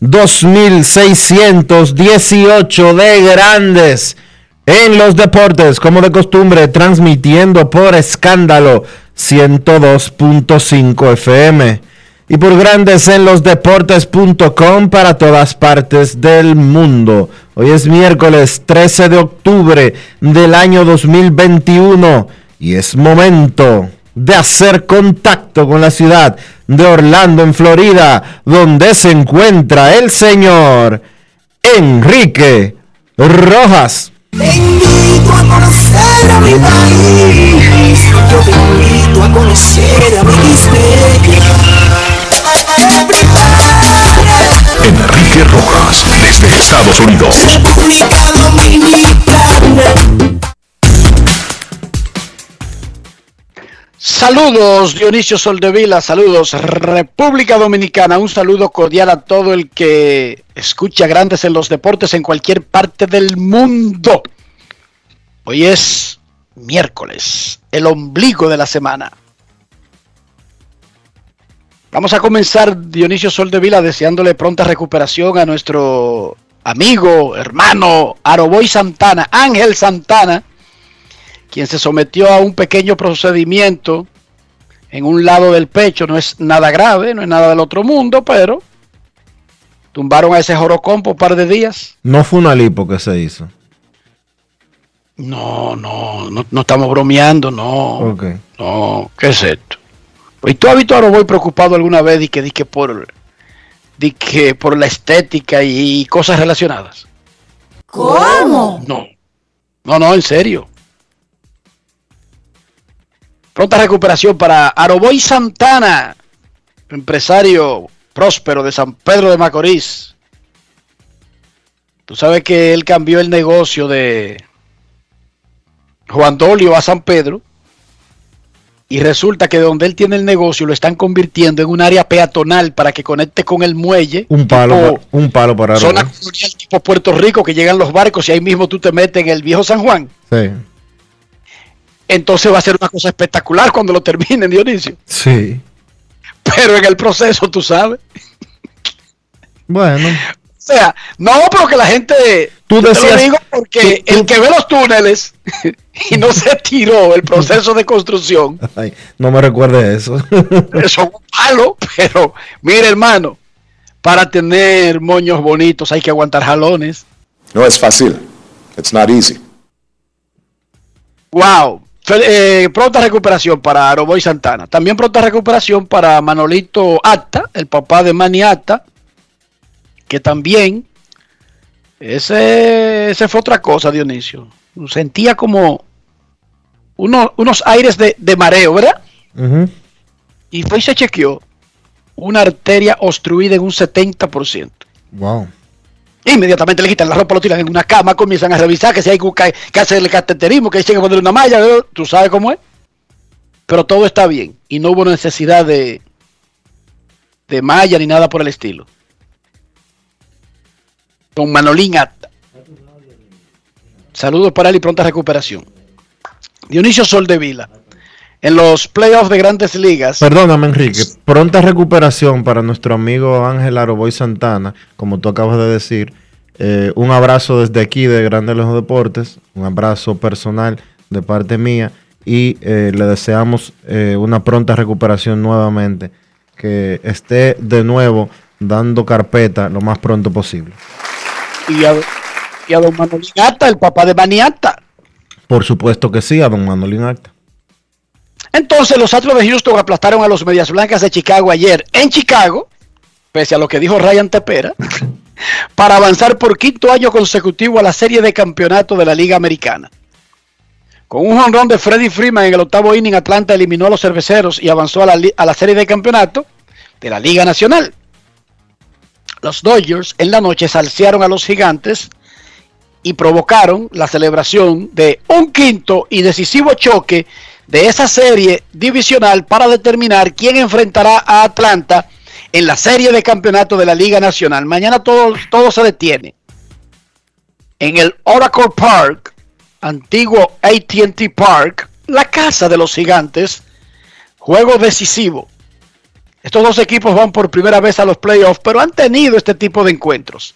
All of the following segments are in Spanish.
2618 de Grandes en los Deportes, como de costumbre, transmitiendo por escándalo 102.5 FM y por Grandes en los Deportes.com para todas partes del mundo. Hoy es miércoles 13 de octubre del año 2021 y es momento de hacer contacto con la ciudad de Orlando, en Florida, donde se encuentra el señor Enrique Rojas. Te invito a conocer a mi país. Yo te invito a conocer a mi Enrique Rojas, desde Estados Unidos. República Dominicana. Saludos Dionisio Soldevila, saludos República Dominicana, un saludo cordial a todo el que escucha Grandes en los Deportes en cualquier parte del mundo. Hoy es miércoles, el ombligo de la semana. Vamos a comenzar Dionisio Soldevila deseándole pronta recuperación a nuestro amigo, hermano Aroboy Santana, Ángel Santana quien se sometió a un pequeño procedimiento en un lado del pecho. No es nada grave, no es nada del otro mundo, pero tumbaron a ese jorocón por un par de días. No fue una lipo que se hizo. No, no, no, no estamos bromeando, no. Ok. No, ¿qué es esto? ¿Y tú has visto a Roboy preocupado alguna vez y que, di que por, di que por la estética y, cosas relacionadas? ¿Cómo? No. No, no, en serio. Pronta recuperación para Aroboy Santana, empresario próspero de San Pedro de Macorís. Tú sabes que él cambió el negocio de Juan Dolio a San Pedro y resulta que donde él tiene el negocio lo están convirtiendo en un área peatonal para que conecte con el muelle. Un palo, tipo un palo para Zona colonial tipo Puerto Rico que llegan los barcos y ahí mismo tú te metes en el viejo San Juan. Sí. Entonces va a ser una cosa espectacular cuando lo terminen, Dionisio. Sí. Pero en el proceso, tú sabes. Bueno. O sea, no, pero que la gente. Tú te decías- lo digo porque tú- tú- el que ve los túneles y no se tiró el proceso de construcción, Ay, no me recuerde eso. eso es un palo. Pero, mire, hermano, para tener moños bonitos hay que aguantar jalones. No es fácil. It's not easy. Wow. Eh, pronta recuperación para Aroboy Santana. También pronta recuperación para Manolito Acta, el papá de Manny Acta, que también ese, ese fue otra cosa, Dionisio. Sentía como uno- unos aires de, de mareo, ¿verdad? Y fue y se chequeó una arteria obstruida en un 70%. Wow. Inmediatamente le quitan la ropa, lo tiran en una cama, comienzan a revisar que si hay que, que hacer el cateterismo, que hay que ponerle una malla, tú sabes cómo es. Pero todo está bien y no hubo necesidad de, de malla ni nada por el estilo. Don Manolín Acta. Saludos para él y pronta recuperación. Dionisio Soldevila. En los playoffs de grandes ligas. Perdóname, Enrique. Pronta recuperación para nuestro amigo Ángel Aroboy Santana, como tú acabas de decir. Eh, un abrazo desde aquí de Grandes Los Deportes. Un abrazo personal de parte mía. Y eh, le deseamos eh, una pronta recuperación nuevamente. Que esté de nuevo dando carpeta lo más pronto posible. Y a, y a don Manolín Acta, el papá de Maniata. Por supuesto que sí, a don Manolín Acta. Entonces los Astros de Houston aplastaron a los Medias Blancas de Chicago ayer en Chicago, pese a lo que dijo Ryan Tepera, para avanzar por quinto año consecutivo a la serie de campeonato de la Liga Americana. Con un jonrón de Freddie Freeman en el octavo inning, Atlanta eliminó a los cerveceros y avanzó a la, a la serie de campeonato de la Liga Nacional. Los Dodgers en la noche salsearon a los gigantes y provocaron la celebración de un quinto y decisivo choque de esa serie divisional para determinar quién enfrentará a Atlanta en la serie de campeonato de la Liga Nacional. Mañana todo, todo se detiene. En el Oracle Park, antiguo ATT Park, la casa de los gigantes, juego decisivo. Estos dos equipos van por primera vez a los playoffs, pero han tenido este tipo de encuentros.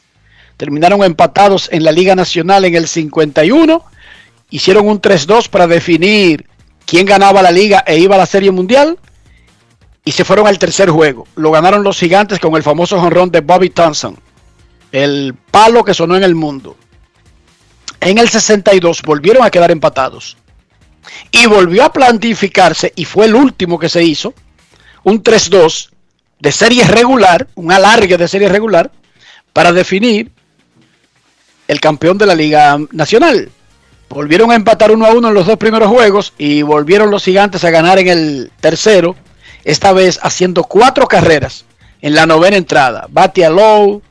Terminaron empatados en la Liga Nacional en el 51, hicieron un 3-2 para definir quién ganaba la liga e iba a la Serie Mundial. Y se fueron al tercer juego. Lo ganaron los gigantes con el famoso jonrón de Bobby Thompson. El palo que sonó en el mundo. En el 62 volvieron a quedar empatados. Y volvió a plantificarse, y fue el último que se hizo, un 3-2 de serie regular, un alargue de serie regular, para definir el campeón de la Liga Nacional. Volvieron a empatar uno a uno en los dos primeros juegos y volvieron los gigantes a ganar en el tercero, esta vez haciendo cuatro carreras en la novena entrada. Bati Lowe,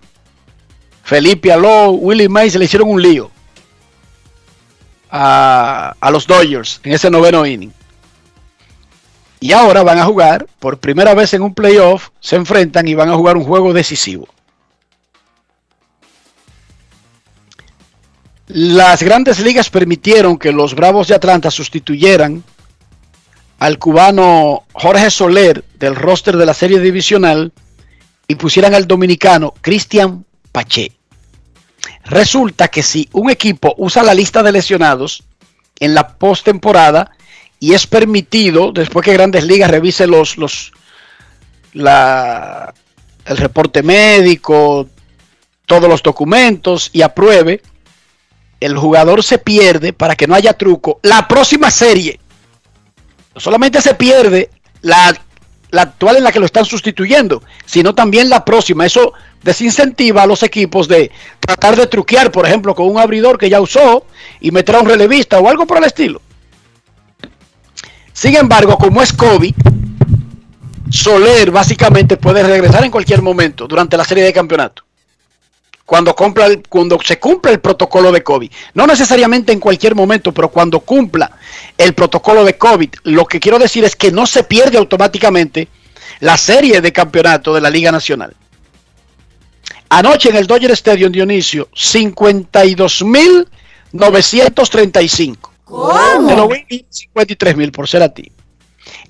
Felipe Alou, Willie Mays se le hicieron un lío a, a los Dodgers en ese noveno inning. Y ahora van a jugar, por primera vez en un playoff, se enfrentan y van a jugar un juego decisivo. Las grandes ligas permitieron que los Bravos de Atlanta sustituyeran al cubano Jorge Soler del roster de la serie divisional y pusieran al dominicano Cristian Pache. Resulta que si un equipo usa la lista de lesionados en la postemporada y es permitido, después que Grandes Ligas revise los, los el reporte médico, todos los documentos y apruebe, el jugador se pierde para que no haya truco. La próxima serie, no solamente se pierde la, la, actual en la que lo están sustituyendo, sino también la próxima. Eso desincentiva a los equipos de tratar de truquear, por ejemplo, con un abridor que ya usó y meter a un relevista o algo por el estilo. Sin embargo, como es COVID, Soler básicamente puede regresar en cualquier momento durante la serie de campeonato cuando, cumpla el, cuando se cumpla el protocolo de COVID. No necesariamente en cualquier momento, pero cuando cumpla el protocolo de COVID. Lo que quiero decir es que no se pierde automáticamente la serie de campeonato de la Liga Nacional. Anoche en el Dodger Stadium, Dionisio, 52.935. ¿Cómo? Te lo voy a 53 mil por ser a ti.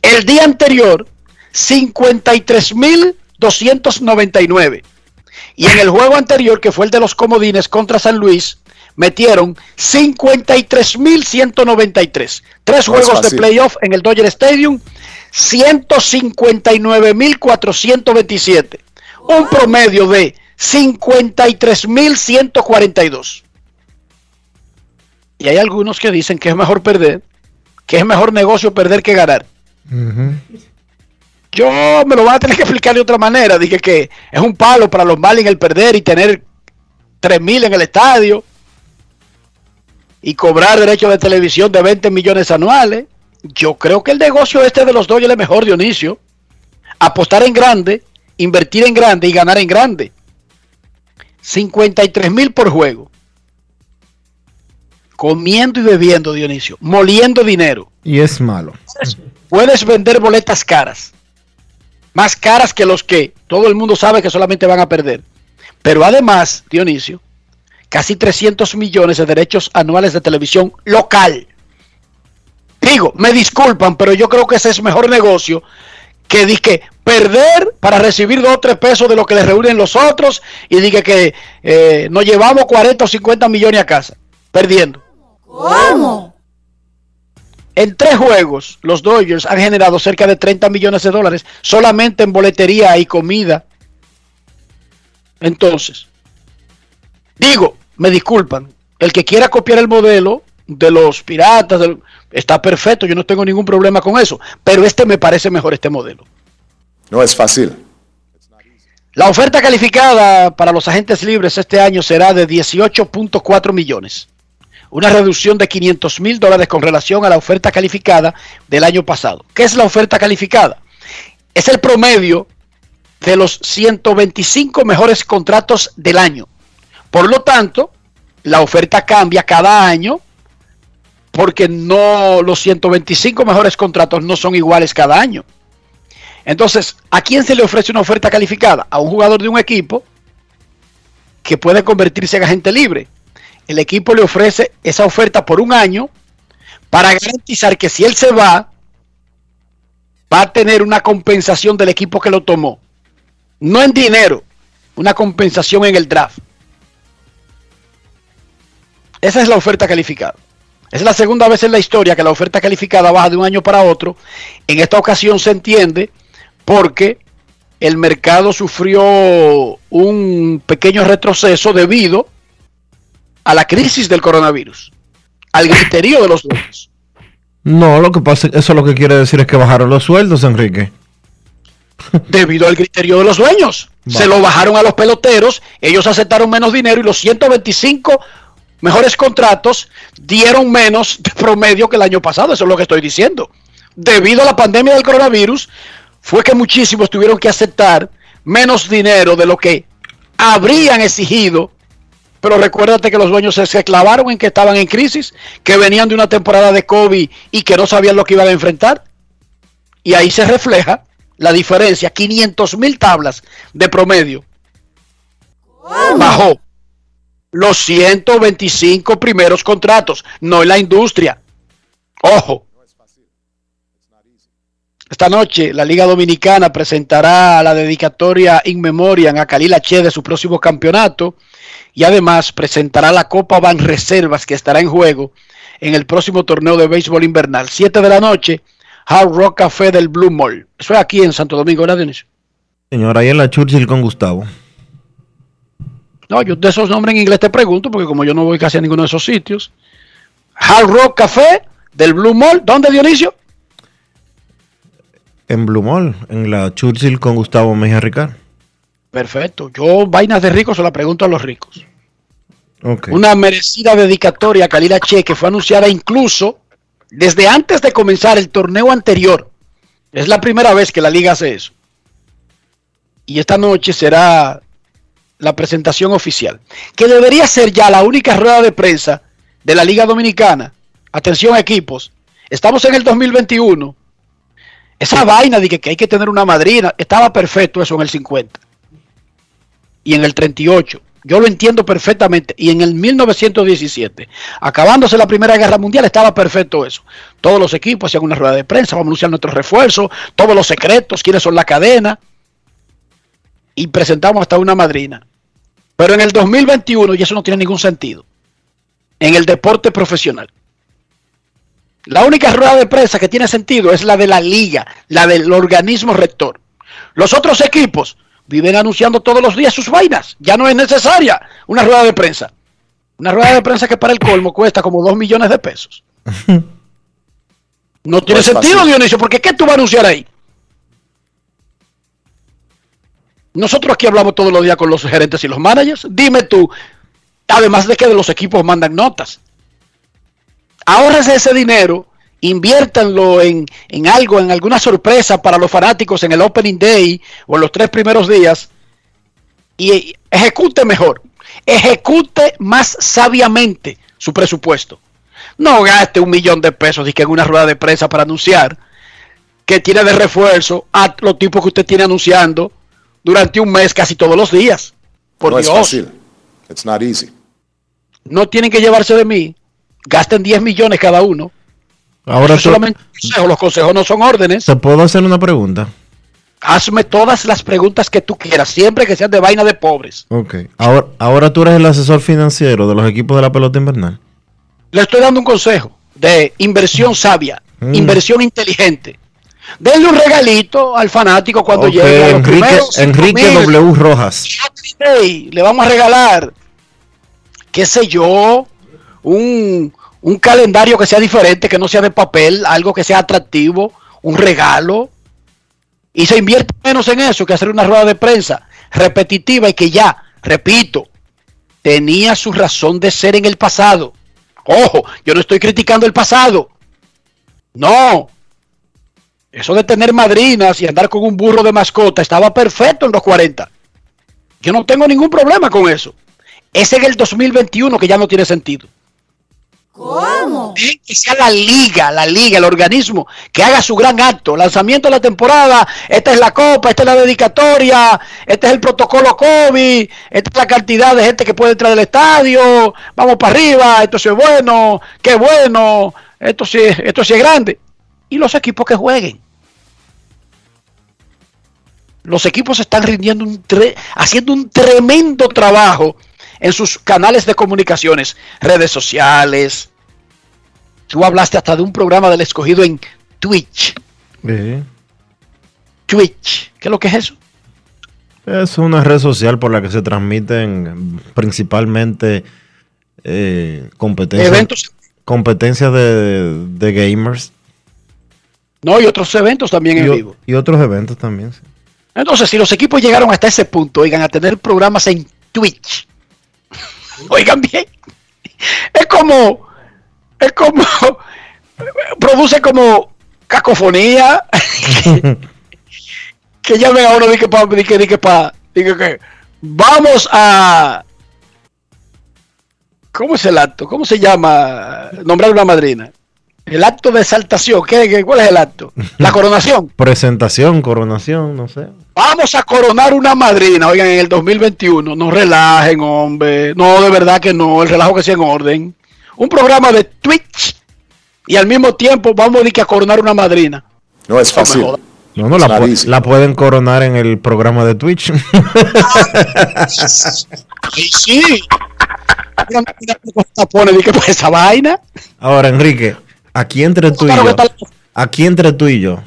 El día anterior, 53.299. Y en el juego anterior, que fue el de los comodines contra San Luis, metieron 53.193. Tres No juegos de playoff en el Dodger Stadium, 159.427. Un promedio de 53.142. Y hay algunos que dicen que es mejor perder, que es mejor negocio perder que ganar. Yo me lo van a tener que explicar de otra manera. Dije que es un palo para los Marlins el perder y tener 3.000 en el estadio y cobrar derechos de televisión de 20 millones anuales. Yo creo que el negocio este de los Dodgers es mejor, Dionisio. Apostar en grande, invertir en grande y ganar en grande. 53 mil por juego. Comiendo y bebiendo, Dionisio. Moliendo dinero. Y es malo. Puedes vender boletas caras. Más caras que los que todo el mundo sabe que solamente van a perder. Pero además, Dionisio, casi 300 millones de derechos anuales de televisión local. Digo, me disculpan, pero yo creo que ese es mejor negocio que dije perder para recibir dos o tres pesos de lo que le reúnen los otros y dije que eh, nos llevamos 40 o 50 millones a casa, perdiendo. ¿Cómo? En tres juegos, los Dodgers han generado cerca de 30 millones de dólares solamente en boletería y comida. Entonces, digo, me disculpan, el que quiera copiar el modelo de los piratas está perfecto, yo no tengo ningún problema con eso, pero este me parece mejor este modelo. No es fácil. La oferta calificada para los agentes libres este año será de 18.4 millones, una reducción de 500 mil dólares con relación a la oferta calificada del año pasado. ¿Qué es la oferta calificada? Es el promedio de los 125 mejores contratos del año. Por lo tanto, la oferta cambia cada año porque no los 125 mejores contratos no son iguales cada año. Entonces, ¿a quién se le ofrece una oferta calificada? A un jugador de un equipo que puede convertirse en agente libre. El equipo le ofrece esa oferta por un año para garantizar que si él se va, va a tener una compensación del equipo que lo tomó. No en dinero, una compensación en el draft. Esa es la oferta calificada. Es la segunda vez en la historia que la oferta calificada baja de un año para otro. En esta ocasión se entiende porque el mercado sufrió un pequeño retroceso debido a la crisis del coronavirus, al griterío de los dueños. No, lo que pasa, eso lo que quiere decir es que bajaron los sueldos, Enrique. debido al criterio de los dueños. Vale. Se lo bajaron a los peloteros, ellos aceptaron menos dinero y los 125 mejores contratos dieron menos de promedio que el año pasado, eso es lo que estoy diciendo. Debido a la pandemia del coronavirus, fue que muchísimos tuvieron que aceptar menos dinero de lo que habrían exigido. Pero recuérdate que los dueños se, clavaron en que estaban en crisis, que venían de una temporada de COVID y que no sabían lo que iban a enfrentar. Y ahí se refleja la diferencia, 500 mil tablas de promedio. Bajó los 125 primeros contratos, no en la industria. Ojo. Esta noche la Liga Dominicana presentará la dedicatoria in memoriam a Khalil H de su próximo campeonato y además presentará la Copa Ban Reservas que estará en juego en el próximo torneo de béisbol invernal. 7 de la noche, Hard Rock Café del Blue Mall. Eso es aquí en Santo Domingo, ¿verdad, Dionisio? Señor, ahí en la Churchill con Gustavo. No, yo de esos nombres en inglés te pregunto, porque como yo no voy casi a ninguno de esos sitios. Hard Rock Café del Blue Mall. ¿Dónde, Dionisio? En Blue Mall, en la Churchill con Gustavo Mejía Ricard. Perfecto. Yo vainas de ricos se la pregunto a los ricos. Una merecida dedicatoria a Khalil H que fue anunciada incluso desde antes de comenzar el torneo anterior. Es la primera vez que la liga hace eso. Y esta noche será la presentación oficial, que debería ser ya la única rueda de prensa de la Liga Dominicana. Atención equipos, estamos en el 2021. Esa vaina de que, que hay que tener una madrina, estaba perfecto eso en el 50 y en el 38. Yo lo entiendo perfectamente. Y en el 1917, acabándose la Primera Guerra Mundial, estaba perfecto eso. Todos los equipos hacían una rueda de prensa, vamos a anunciar nuestros refuerzos, todos los secretos, quiénes son la cadena. Y presentamos hasta una madrina. Pero en el 2021, y eso no tiene ningún sentido, en el deporte profesional. La única rueda de prensa que tiene sentido es la de la liga, la del organismo rector. Los otros equipos viven anunciando todos los días sus vainas. Ya no es necesaria una rueda de prensa. Una rueda de prensa que para el colmo cuesta como 2 millones de pesos. No tiene es sentido, fácil. Dionisio, porque ¿qué tú vas a anunciar ahí? Nosotros aquí hablamos todos los días con los gerentes y los managers. Dime tú, además de que de los equipos mandan notas. Ahórrese ese dinero, inviértanlo en, en algo, en alguna sorpresa para los fanáticos en el Opening Day o en los tres primeros días y ejecute mejor, ejecute más sabiamente su presupuesto. No gaste un millón de pesos y que en una rueda de prensa para anunciar que tiene de refuerzo a los tipos que usted tiene anunciando durante un mes casi todos los días. Por no es Dios. fácil. It's not easy. no tienen que llevarse de mí. Gasten 10 millones cada uno. Ahora Eso solamente un consejo. Los consejos no son órdenes. ¿te puedo hacer una pregunta? Hazme todas las preguntas que tú quieras, siempre que sean de vaina de pobres. Ok. Ahora, ahora tú eres el asesor financiero de los equipos de la pelota invernal. Le estoy dando un consejo de inversión sabia, Mm. inversión inteligente. Denle un regalito al fanático cuando llegue a los Enrique, primeros Enrique mil. W. Rojas. Le vamos a regalar, qué sé yo, un, un calendario que sea diferente, que no sea de papel, algo que sea atractivo, un regalo. Y se invierte menos en eso que hacer una rueda de prensa repetitiva y que ya, repito, tenía su razón de ser en el pasado. Ojo, yo no estoy criticando el pasado. No. Eso de tener madrinas y andar con un burro de mascota estaba perfecto en los 40. Yo no tengo ningún problema con eso. Es en el 2021 que ya no tiene sentido. ¿Cómo? Que sea la liga, la liga, el organismo, que haga su gran acto. Lanzamiento de la temporada, esta es la copa, esta es la dedicatoria, este es el protocolo COVID, esta es la cantidad de gente que puede entrar al estadio, vamos para arriba, esto sí es bueno, qué bueno, esto sí, esto sí es grande. Y los equipos que jueguen. Los equipos están rindiendo un haciendo un tremendo trabajo en sus canales de comunicaciones, redes sociales. Tú hablaste hasta de un programa del escogido en Twitch. Sí. Twitch. ¿Qué es lo que es eso? Es una red social por la que se transmiten principalmente eh, competencias, Eventos. competencias de, de gamers No, y otros eventos también y, en o- vivo. y otros eventos también. sí. Entonces, si los equipos llegaron hasta ese punto, oigan, a tener programas en Twitch. Oigan bien. Es como, es como, produce como cacofonía. que llamen a uno de que pa, di que, pa, di que, que vamos a, ¿cómo es el acto? ¿Cómo se llama? Nombrar una madrina. El acto de exaltación. ¿Qué, qué- cuál es el acto? La coronación. Presentación, coronación, no sé. Vamos a coronar una madrina, oigan, en el 2021. No relajen, hombre. No, de verdad que no. El relajo que sea en orden. Un programa de Twitch y al mismo tiempo vamos a, a coronar una madrina. No es fácil. No, no, la, pu- pueden coronar en el programa de Twitch. Ay, sí. Mira, mira cómo está pone, di que pues esa vaina. Ahora, Enrique, aquí entre tú y yo, aquí entre tú y yo,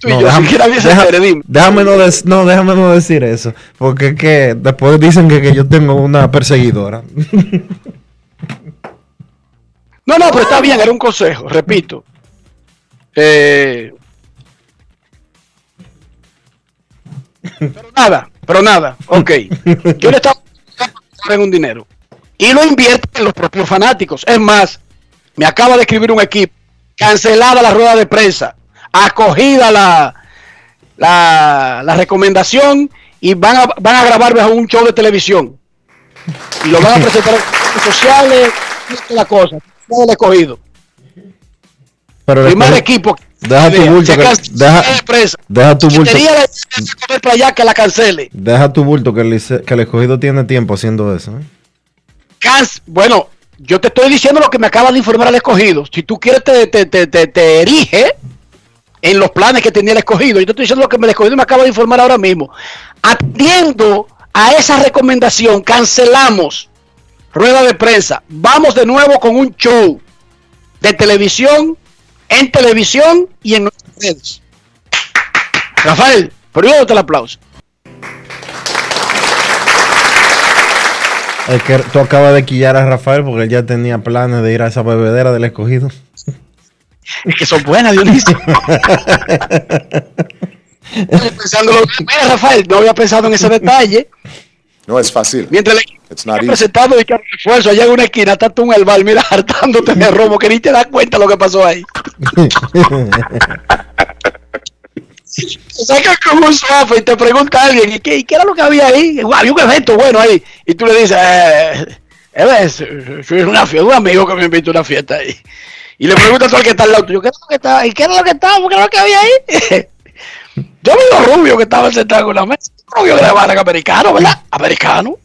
tú y No, yo, déjame, si nadie se deja- entere, dime. déjame no, des- no, déjame no decir eso, porque es que después dicen que, que yo tengo una perseguidora. No, no, pero está bien, era un consejo, repito. Eh, pero nada, pero nada, ok. Yo le estaba en un dinero y lo invierte en los propios fanáticos. Es más, me acaba de escribir un equipo, cancelada la rueda de prensa, acogida la, la, la recomendación y van a, van a grabar bajo un show de televisión. Y lo van a presentar en redes sociales, y la cosa. Todo el escogido. Pero Primer después- equipo. deja tu bulto que- deja- deja tu bulto. para allá, que la cancele. Deja tu bulto que el, lice- que el escogido tiene tiempo haciendo eso. ¿eh? Bueno, yo te estoy diciendo lo que me acaba de informar el escogido. Si tú quieres, te, te, te, te- te erige en los planes que tenía el escogido. Yo te estoy diciendo lo que el escogido me acaba de informar ahora mismo. Atendiendo a esa recomendación, cancelamos rueda de prensa. Vamos de nuevo con un show de televisión, en televisión y en nuestras redes. Rafael, primero el aplauso. Es que tú acabas de quillar a Rafael porque él ya tenía planes de ir a esa bebedera del escogido. Es que son buenas, Dionisio. Estoy pensando lo- Mira, Rafael, no había pensado en ese detalle. No es fácil. Mientras le presentado y que refuerzo allá en una esquina, está tú en el bar, mira, hartándote de romo, que ni te das cuenta lo que pasó ahí. Sacas como un sofá y te pregunta a alguien, ¿y qué, y qué era lo que había ahí? "Guau, Había un evento bueno ahí. Y tú le dices, eh, eh, ves, soy una fiesta, un amigo que me invitó a una fiesta ahí. Y le preguntas tú al que está al lado tuyo, ¿qué era lo que estaba? ¿Y qué era lo que estaba? ¿Qué era lo que había ahí? Yo vi los rubios que estaban sentados en la mesa. Rubio de Habana, americano, ¿verdad? Americano.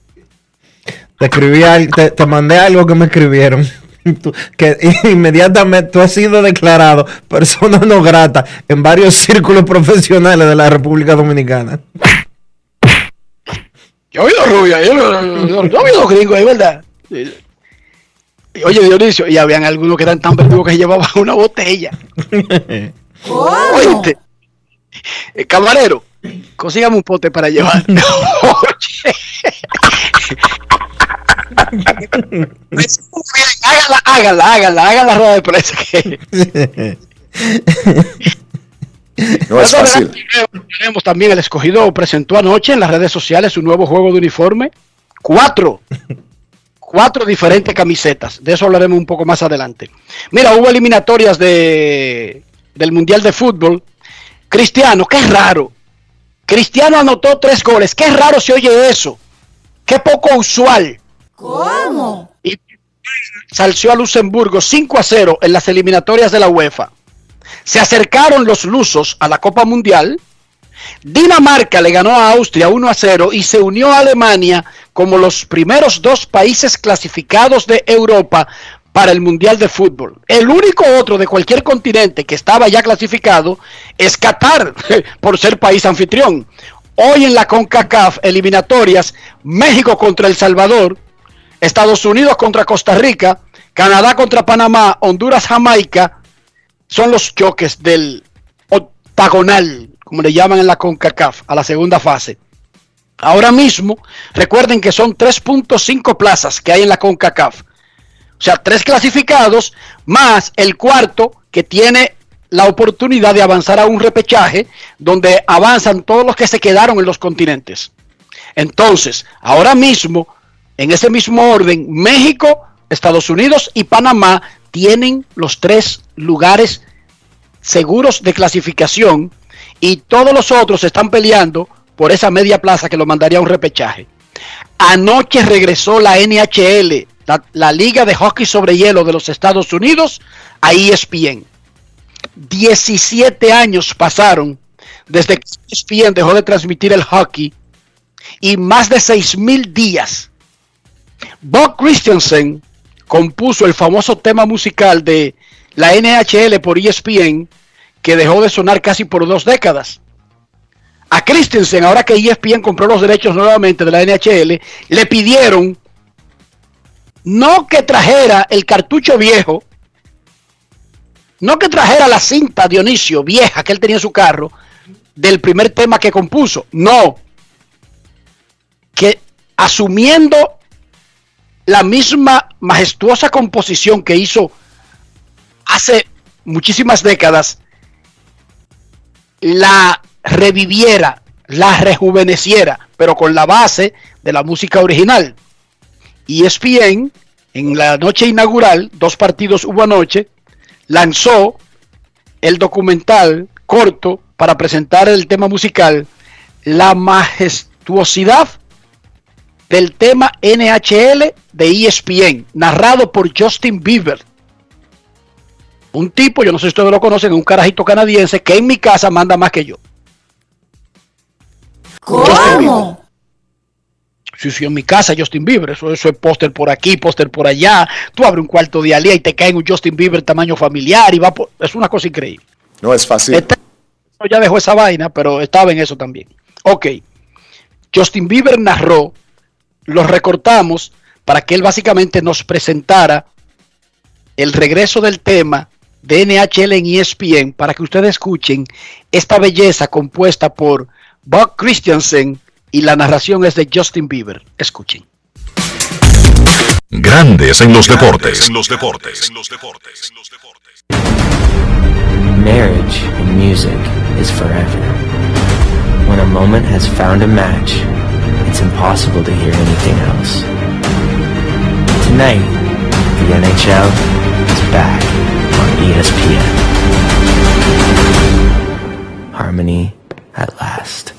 Te escribí, al- te, te mandé algo que me escribieron. Tú- que inmediatamente tú has sido declarado persona no grata en varios círculos profesionales de la República Dominicana. Yo he oído rubia, yo, yo- yo- yo he oído gringos ahí, ¿verdad? Oye, Dionisio, y habían algunos que eran tan verdugos que llevaban una botella. Oíste, eh, camarero, consígame un pote para llevar. Oye. hágala, hágala, hágala, hágala la rueda de prensa. que- No es fácil. Tenemos también el escogido presentó anoche en las redes sociales su nuevo juego de uniforme. Cuatro. Cuatro diferentes camisetas. De eso hablaremos un poco más adelante. Mira, hubo eliminatorias de, del Mundial de Fútbol. Cristiano, qué raro. Cristiano anotó tres goles. Qué raro se oye eso. Qué poco usual. ¿Cómo? Y salció a Luxemburgo 5 a 0 en las eliminatorias de la UEFA. Se acercaron los lusos a la Copa Mundial. Dinamarca le ganó a Austria 1 a 0 y se unió a Alemania como los primeros dos países clasificados de Europa para el Mundial de Fútbol. El único otro de cualquier continente que estaba ya clasificado es Qatar, por ser país anfitrión. Hoy en la CONCACAF eliminatorias, México contra El Salvador, Estados Unidos contra Costa Rica, Canadá contra Panamá, Honduras, Jamaica, son los choques del octagonal, como le llaman en la CONCACAF, a la segunda fase. Ahora mismo, recuerden que son 3.5 plazas que hay en la CONCACAF. O sea, tres clasificados más el cuarto que tiene la oportunidad de avanzar a un repechaje donde avanzan todos los que se quedaron en los continentes. Entonces, ahora mismo, en ese mismo orden, México, Estados Unidos y Panamá tienen los tres lugares seguros de clasificación y todos los otros están peleando por esa media plaza que lo mandaría a un repechaje. Anoche regresó la NHL, la, Liga de Hockey sobre Hielo de los Estados Unidos, a ESPN. 17 años pasaron desde que ESPN dejó de transmitir el hockey y más de 6 mil días. Bob Christensen compuso el famoso tema musical de la NHL por ESPN que dejó de sonar casi por dos décadas. A Christensen, ahora que ESPN compró los derechos nuevamente de la NHL, le pidieron no que trajera el cartucho viejo, no que trajera la cinta Dionisio vieja que él tenía en su carro del primer tema que compuso, no, que asumiendo la misma majestuosa composición que hizo hace muchísimas décadas, la reviviera, la rejuveneciera, pero con la base de la música original. E ESPN, en la noche inaugural, dos partidos hubo anoche, lanzó el documental corto para presentar el tema musical, la majestuosidad del tema NHL de ESPN, narrado por Justin Bieber. Un tipo, yo no sé si ustedes lo conocen, un carajito canadiense que en mi casa manda más que yo. ¿Cómo? Sí, sí, en mi casa Justin Bieber, eso, eso es póster por aquí, póster por allá. Tú abres un cuarto de Alía y te cae un Justin Bieber tamaño familiar y va por- es una cosa increíble. No es fácil. Este ya dejó esa vaina, pero estaba en eso también. Ok. Justin Bieber narró, lo recortamos para que él básicamente nos presentara el regreso del tema de NHL en ESPN para que ustedes escuchen esta belleza compuesta por Bob Christiansen y la narración es de Justin Bieber. Escuchen. Grandes en los deportes. En los deportes. En los deportes. Marriage in music is forever. When a moment has found a match, it's impossible to hear anything else. Tonight, the NHL is back on ESPN. Harmony at last.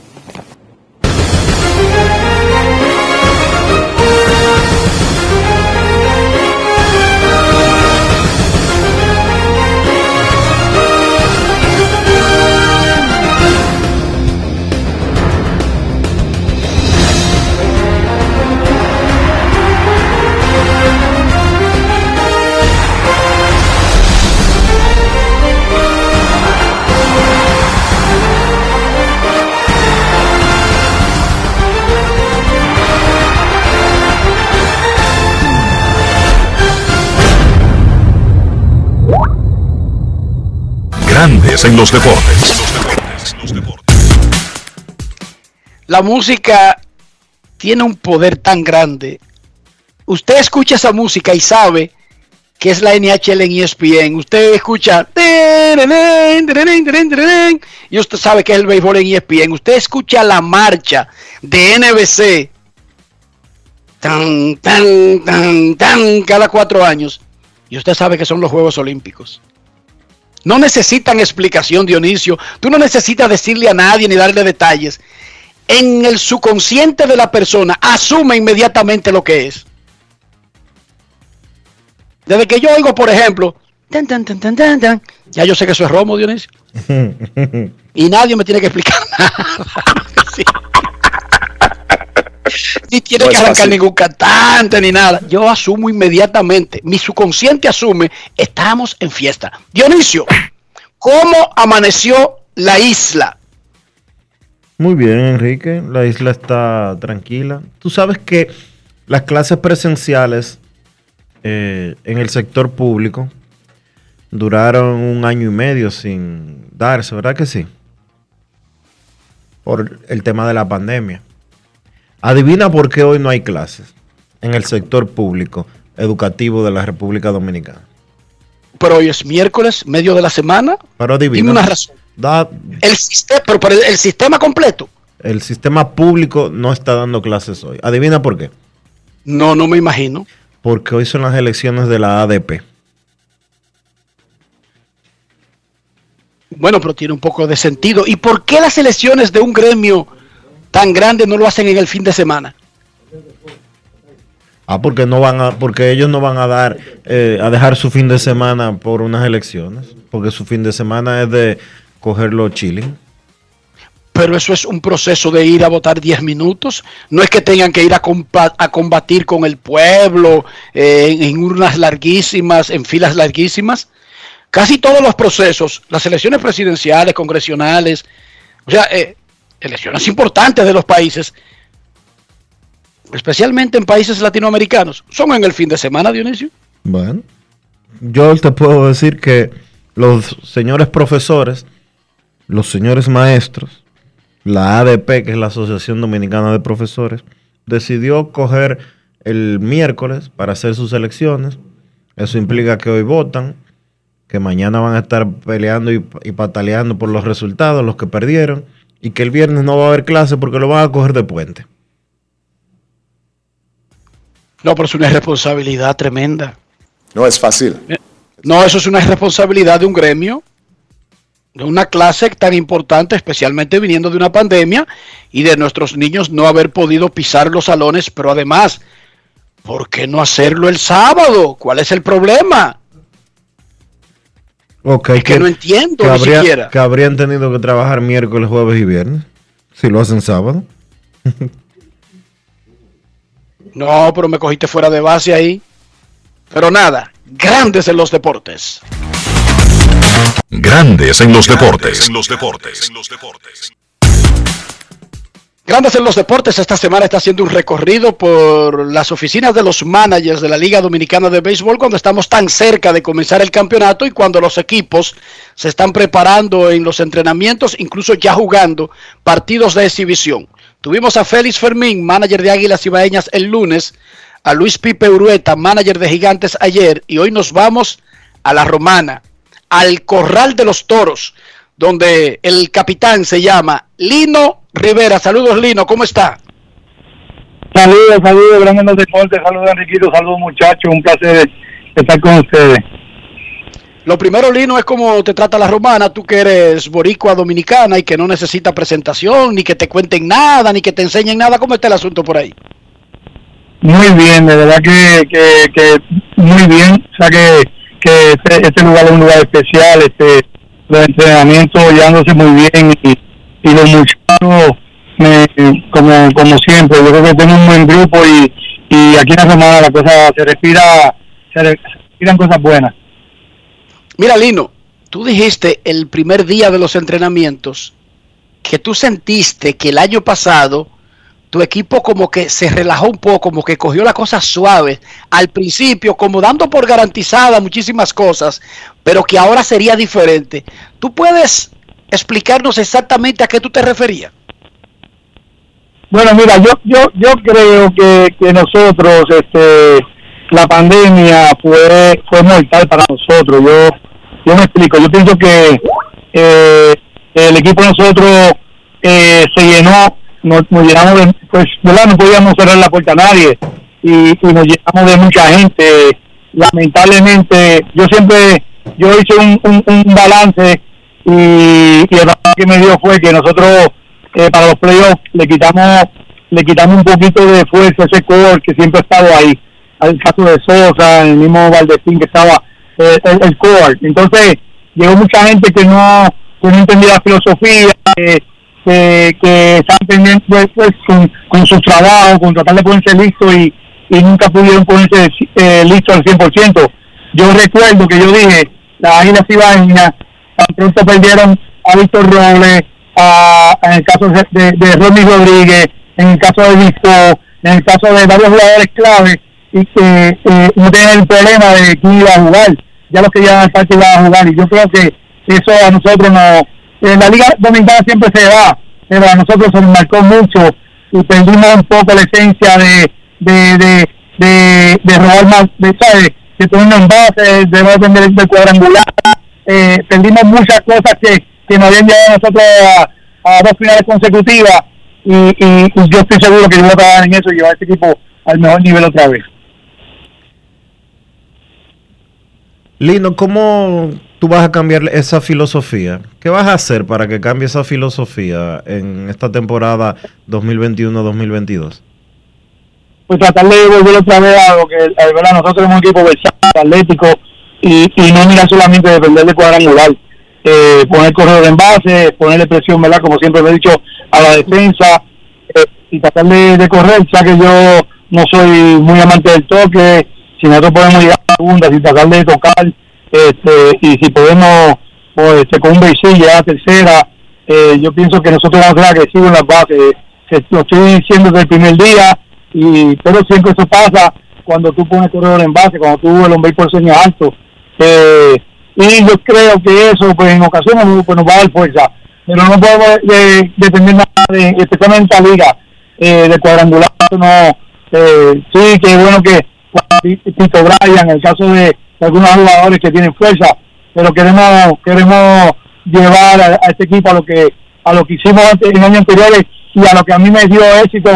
Grandes en los deportes. La música tiene un poder tan grande. Usted escucha esa música y sabe que es la NHL en ESPN. Usted escucha y usted sabe que es el béisbol en ESPN. Usted escucha la marcha de NBC tan, tan, tan, tan cada cuatro años y usted sabe que son los Juegos Olímpicos. No necesitan explicación, Dionisio. Tú no necesitas decirle a nadie ni darle detalles. En el subconsciente de la persona asume inmediatamente lo que es. Desde que yo oigo, por ejemplo, tan, tan, tan, tan, tan, tan, ya yo sé que eso es Romo, Dionisio. y nadie me tiene que explicar nada. Sí. Ni tiene No que arrancar fácil. ningún cantante ni nada. Yo asumo inmediatamente. Mi subconsciente asume, estamos en fiesta. Dionisio, ¿cómo amaneció la isla? Muy bien, Enrique. La isla está tranquila. Tú sabes que las clases presenciales eh, en el sector público duraron un año y medio sin darse, ¿verdad que sí? Por el tema de la pandemia. Adivina por qué hoy no hay clases en el sector público educativo de la República Dominicana. Pero hoy es miércoles, medio de la semana. Pero adivina. Dime una razón. Da- El sistema, pero, pero el, el sistema completo. el sistema público no está dando clases hoy. Adivina por qué. No, no me imagino. Porque hoy son las elecciones de la ADP. Bueno, pero tiene un poco de sentido. ¿Y por qué las elecciones de un gremio tan grande no lo hacen en el fin de semana? Ah, porque no van a, porque ellos no van a dar, eh, a dejar su fin de semana por unas elecciones, porque su fin de semana es de cogerlo chilling. Pero eso es un proceso de ir a votar 10 minutos. No es que tengan que ir a, a combatir con el pueblo eh, en, en urnas larguísimas, en filas larguísimas. Casi todos los procesos, las elecciones presidenciales, congresionales, o sea, eh, elecciones importantes de los países, especialmente en países latinoamericanos, son en el fin de semana, Dionisio. Bueno, yo te puedo decir que los señores profesores, los señores maestros, la ADP, que es la Asociación Dominicana de Profesores, decidió coger el miércoles para hacer sus elecciones. Eso implica que hoy votan, que mañana van a estar peleando y, y pataleando por los resultados, los que perdieron, y que el viernes no va a haber clase porque lo van a coger de puente. No, pero es una irresponsabilidad tremenda. No es fácil. No, eso es una irresponsabilidad de un gremio, de una clase tan importante, especialmente viniendo de una pandemia y de nuestros niños no haber podido pisar los salones, pero además, ¿por qué no hacerlo el sábado? ¿Cuál es el problema? Ok, Es que no entiendo que, ni habría- siquiera. que habrían tenido que trabajar miércoles, jueves y viernes. Si lo hacen sábado. No, pero me cogiste fuera de base ahí. Pero nada, grandes en los deportes. Grandes en los deportes. En los deportes. En los deportes. Grandes en los deportes, esta semana está haciendo un recorrido por las oficinas de los managers de la Liga Dominicana de Béisbol cuando estamos tan cerca de comenzar el campeonato y cuando los equipos se están preparando en los entrenamientos, incluso ya jugando partidos de exhibición. Tuvimos a Félix Fermín, manager de Águilas Ibaeñas el lunes, a Luis Pipe Urueta, manager de Gigantes ayer y hoy nos vamos a la Romana, al Corral de los Toros, donde el capitán se llama Lino Rivera. Saludos Lino, ¿cómo está? Saludos, saludos, grandes los deportes, saludos Enriquito, saludos muchachos, un placer estar con ustedes. Lo primero, Lino, es cómo te trata la romana, tú que eres boricua dominicana y que no necesita presentación, ni que te cuenten nada, ni que te enseñen nada. ¿Cómo está el asunto por ahí? Muy bien, de verdad que, que, que muy bien, o sea que, que este, este lugar es un lugar especial, este los entrenamientos llevándose muy bien y, y los muchachos, me- como, como siempre, yo creo que tenemos un buen grupo y, y aquí en la semana la cosa se respira, se re- se respiran cosas buenas. Mira, Lino, tú dijiste el primer día de los entrenamientos que tú sentiste que el año pasado tu equipo como que se relajó un poco, como que cogió la cosa suave al principio, como dando por garantizada muchísimas cosas, pero que ahora sería diferente. ¿Tú puedes explicarnos exactamente a qué tú te referías? Bueno, mira, yo yo yo creo que, que nosotros, este, la pandemia fue fue mortal para nosotros. Yo yo me explico. Yo pienso que eh, el equipo nosotros eh, se llenó, nos, llenamos de, pues, ¿verdad? No podíamos cerrar la puerta a nadie y, y nos llenamos de mucha gente. Lamentablemente, yo siempre, yo hice un, un, un balance y, y el balance que me dio fue que nosotros eh, para los playoffs le quitamos le quitamos un poquito de fuerza ese core que siempre ha estado ahí. Al caso de Sosa, el mismo Valdecín que estaba eh, el, el core. Entonces, llegó mucha gente que no, que no entendía la filosofía, que, que, que estaban pendientes pues, con, con su trabajo, con tratar de ponerse listo y, y nunca pudieron ponerse eh, listo al 100%. Yo recuerdo que yo dije, las Águilas Ibañas tan pronto perdieron a Víctor Robles, a, en el caso de, de, Ronnie Rodríguez, en el caso de Víctor, en el caso de varios jugadores clave, y que eh, no tenían el problema de quién iba a jugar. Ya los que llevan al parque iban a jugar. Y yo creo que eso a nosotros no. En la Liga Dominicana siempre se va, pero a nosotros se nos marcó mucho y perdimos un poco la esencia de, de, de, de, de robar más, de, ¿sabes? de ponernos en base, de no depender del cuadrangular. Eh, perdimos muchas cosas que, que nos habían llevado a nosotros a, a dos finales consecutivas y, y, y yo estoy seguro que yo voy a trabajar en eso y llevar a este equipo al mejor nivel otra vez. Lino, ¿cómo tú vas a cambiar esa filosofía? ¿Qué vas a hacer para que cambie esa filosofía en esta temporada 2021-2022? Pues tratar de volver otra vez a lo que a verdad, nosotros somos un equipo versátil, atlético y, y no mirar solamente depender de cuadrangular. Eh, poner corredor en base, ponerle presión, ¿verdad? Como siempre lo he dicho, a la defensa eh, y tratar de, de correr, ya que yo no soy muy amante del toque, si nosotros podemos llegar a segunda sin tratar de tocar este y si podemos pues, este, con un base llegar a tercera eh, yo pienso que nosotros vamos a ser agresivos en las bases Se- lo estoy diciendo desde el primer día y pero siempre eso pasa cuando tú pones corredor en base cuando tú el hombre por sueño alto eh, y yo creo que eso pues en ocasiones pues, nos va a dar fuerza pero no podemos eh, depender nada de especialmente en esta liga eh, de cuadrangular no eh, sí que bueno que Tito Bryan, en el caso de, algunos jugadores que tienen fuerza, pero queremos queremos llevar a, este equipo a lo que a lo que hicimos en años anteriores y a lo que a mí me dio éxito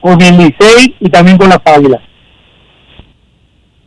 con el Licey y también con las Águilas.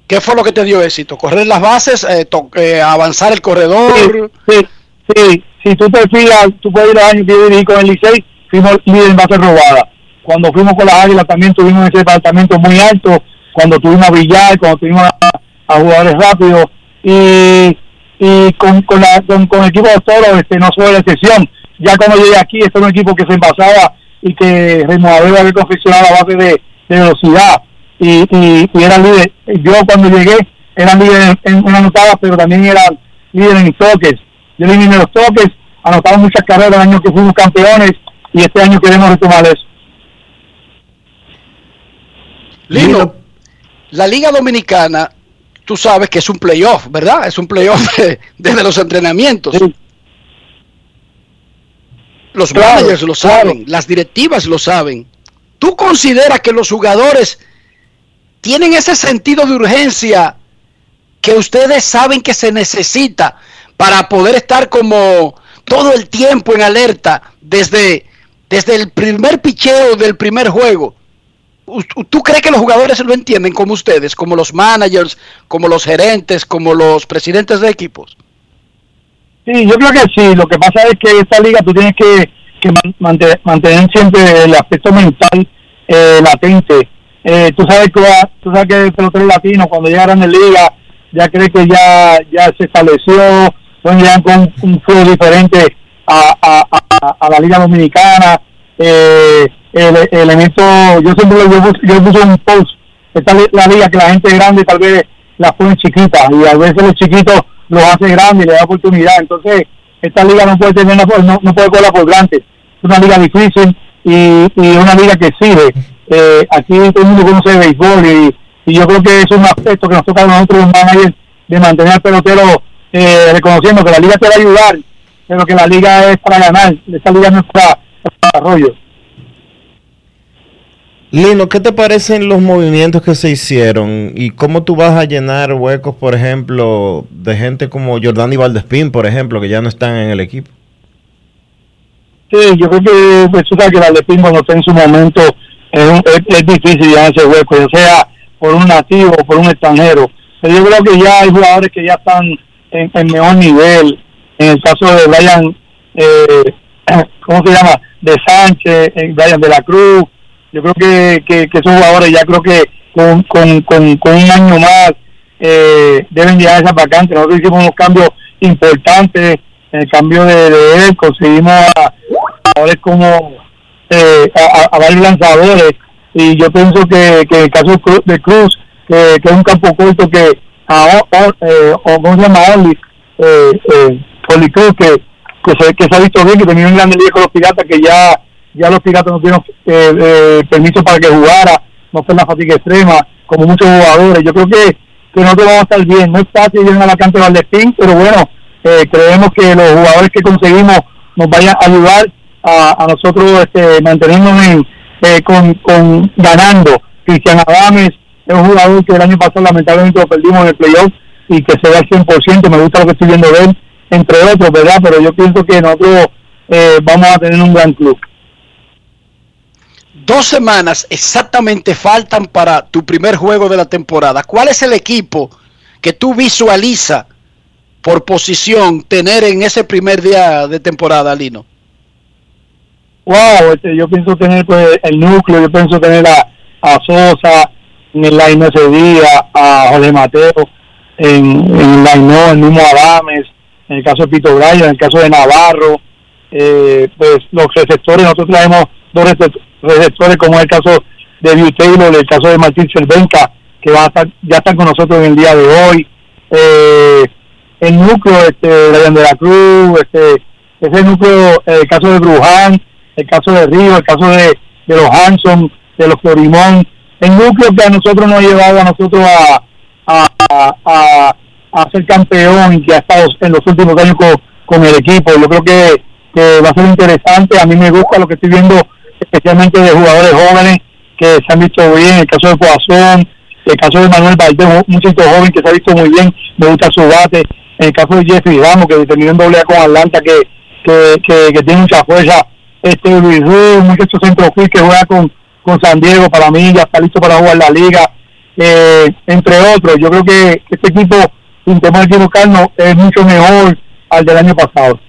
¿Qué fue lo que te dio éxito? ¿Correr las bases? eh, eh, ¿Avanzar el corredor? Sí, sí, si tú te fijas, tú puedes ir los años que yo dirigí con el Licey, fuimos líder en base robada. Cuando fuimos con las Águilas también tuvimos ese departamento muy alto, cuando tuvimos a Villar, cuando tuvimos a, jugadores rápidos y, y con, con, la, con, el equipo de toros este, no fue la excepción. Ya cuando llegué aquí, este era un equipo que se envasaba y que Raymond Abel había confeccionado a base de velocidad y, y, y era líder. Yo cuando llegué era líder en, en anotadas, pero también era líder en toques. Yo eliminé los toques, anotamos muchas carreras el año que fuimos campeones y este año queremos retomar eso. Lino, la Liga Dominicana, tú sabes que es un playoff, ¿verdad? Es un playoff de- desde los entrenamientos. Sí. Los Claro, managers lo claro. saben, las directivas lo saben. ¿Tú consideras que los jugadores tienen ese sentido de urgencia que ustedes saben que se necesita para poder estar como todo el tiempo en alerta desde, desde el primer picheo del primer juego? ¿Us- ¿Tú crees que los jugadores lo entienden como ustedes, como los managers, como los gerentes, como los presidentes de equipos? Sí, yo creo que sí. Lo que pasa es que esta liga tú tienes que, que man- mantener, mantener siempre el aspecto mental eh, latente. Eh, tú sabes que tú sabes que el pelotero latino cuando llega a Grandes Ligas ya cree que ya ya se estableció, llegar con un flow diferente a, a, a, la liga dominicana. Eh, el, el elemento, yo siempre yo, yo puse un post, esta la liga que la gente grande tal vez las pone chiquitas y a veces los chiquitos los hace grandes y le da oportunidad. Entonces, esta liga no puede tener no, no puede cogerla por delante. Es una liga difícil, y, y una liga que exige. Eh, aquí todo el mundo conoce el béisbol y, y yo creo que es un aspecto que nos toca a nosotros los managers de mantener al pelotero eh, reconociendo que la liga te va a ayudar, pero que la liga es para ganar, esa liga no es para, para desarrollo. Lino, ¿qué te parecen los movimientos que se hicieron y cómo tú vas a llenar huecos, por ejemplo, de gente como Jordani Valdespín, por ejemplo, que ya no están en el equipo? Sí, yo creo que sabes que Valdespín cuando está en su momento es, es- es difícil llenar ese hueco, ya sea por un nativo o por un extranjero. Pero yo creo que ya hay jugadores que ya están en, en mejor nivel. En el caso de Brian, eh, ¿cómo se llama? De Sánchez, eh, Brian de la Cruz. Yo creo que, que, que esos jugadores ya creo que con, con, con, con un año más eh, deben llegar a esas vacantes. Nosotros hicimos unos cambios importantes en el cambio de, de él, conseguimos a jugadores como eh, a, a- a varios lanzadores y yo pienso que, que el caso de Cruz, que, es un campo corto que a, o, eh, o ¿cómo se llama? Oli, eh, eh, Cruz, que, que, se, que se ha visto bien, que tenía un grande liga con los piratas, que ya ya los piratas no tienen eh, eh, permiso para que jugara, no fue la fatiga extrema, como muchos jugadores. Yo creo que, que nosotros vamos a estar bien. No es fácil llegar a la cancha de Valdespín, pero bueno, eh, creemos que los jugadores que conseguimos nos vayan a ayudar a, nosotros este, mantenernos en, eh, con, ganando. Cristian Adames es un jugador que el año pasado lamentablemente lo perdimos en el playoff y que se ve al 100%, me gusta lo que estoy viendo de él, entre otros, ¿verdad? Pero yo pienso que nosotros eh, vamos a tener un gran club. Dos semanas exactamente faltan para tu primer juego de la temporada. ¿Cuál es el equipo que tú visualiza por posición tener en ese primer día de temporada, Lino? Wow, este, yo pienso tener pues el núcleo, yo pienso tener a, a Sosa en el line ese día, a Jorge Mateo en, en line no, el mismo Adames, en el caso de Pito Bryan, en el caso de Navarro, eh, pues los receptores, nosotros traemos dos recep- receptores como es el caso de Taylor, el caso de Martín Cervenca, que va a estar, ya están con nosotros en el día de hoy, eh, el núcleo, este, de la Cruz, este, ese núcleo, el caso de Bruján, el caso de Río, el caso de, de los Hanson, de los Florimón, el núcleo que a nosotros nos ha llevado a nosotros a, a, a, a- ser campeón y que ha estado en los últimos años con, con el equipo. Yo creo que, que va a ser interesante. A mí me gusta lo que estoy viendo, especialmente de jugadores jóvenes que se han visto bien. El caso de Poazón, el caso de Manuel Valdés, un muchacho joven que se ha visto muy bien. Me gusta su bate. El caso de Jeffrey Ramos, que terminó en doble A con Atlanta, que, que, que, que tiene mucha fuerza. Este Luis muchacho centrofield que juega con, con San Diego, para mí ya está listo para jugar la liga. Eh, entre otros, yo creo que este equipo, sin temor a equivocarnos, es mucho mejor al del año pasado.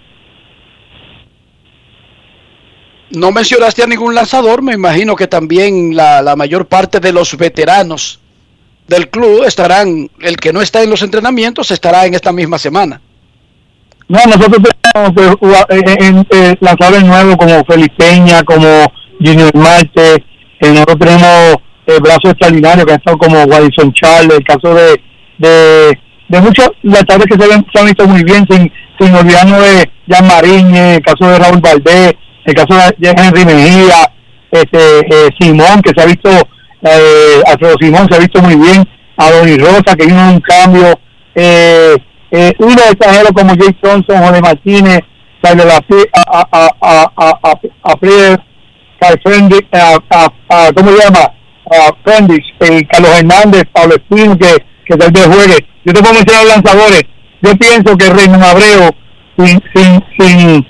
No mencionaste a ningún lanzador, me imagino que también la, la mayor parte de los veteranos del club estarán, el que no está en los entrenamientos estará en esta misma semana. No, nosotros tenemos eh, eh, eh, lanzadores nuevos como Felipe Peña, como Junior Marte, nosotros tenemos brazos extraordinarios que han estado como Wadison Charles, el caso de, de, de muchos lanzadores que se, ven- se han visto muy bien, sin, sin olvidarnos de Jan Mariñe, el caso de Raúl Valdés, el caso de Henry Mejía, este, Simón, que se ha visto, eh, Alfredo Simón se ha visto muy bien, a Donny Rosa, que vino un cambio, eh, eh, uno extranjero como Jay Thompson, Jorge Martínez, Tyler a, a, a, a, a, a, a a, a, ¿cómo se llama? A eh, Carlos Hernández, Pablo Espino, que, que tal vez juegue. Yo te puedo mencionar lanzadores. Yo pienso que Raymond Abreu, sin, sin, sin,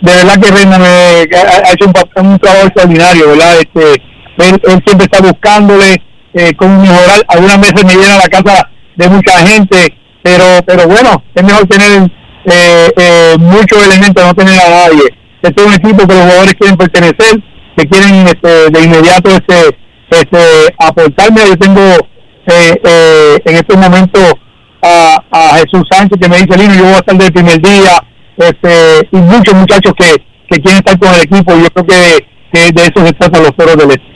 de verdad que Raymond eh, ha, hecho un, un trabajo extraordinario, ¿verdad? Este, él, él siempre está buscándole eh, cómo mejorar. Algunas veces me llena a la casa de mucha gente, pero pero bueno, es mejor tener eh, eh, muchos elementos, no tener a nadie. Este es un equipo que los jugadores quieren pertenecer, que quieren este, de inmediato este, este, aportarme. Yo tengo eh, eh, en estos momentos a, a Jesús Sánchez que me dice, Lino, yo voy a estar del primer día, este, y muchos muchachos que, que quieren estar con el equipo. y Yo creo que, que de eso se trata los toros del este.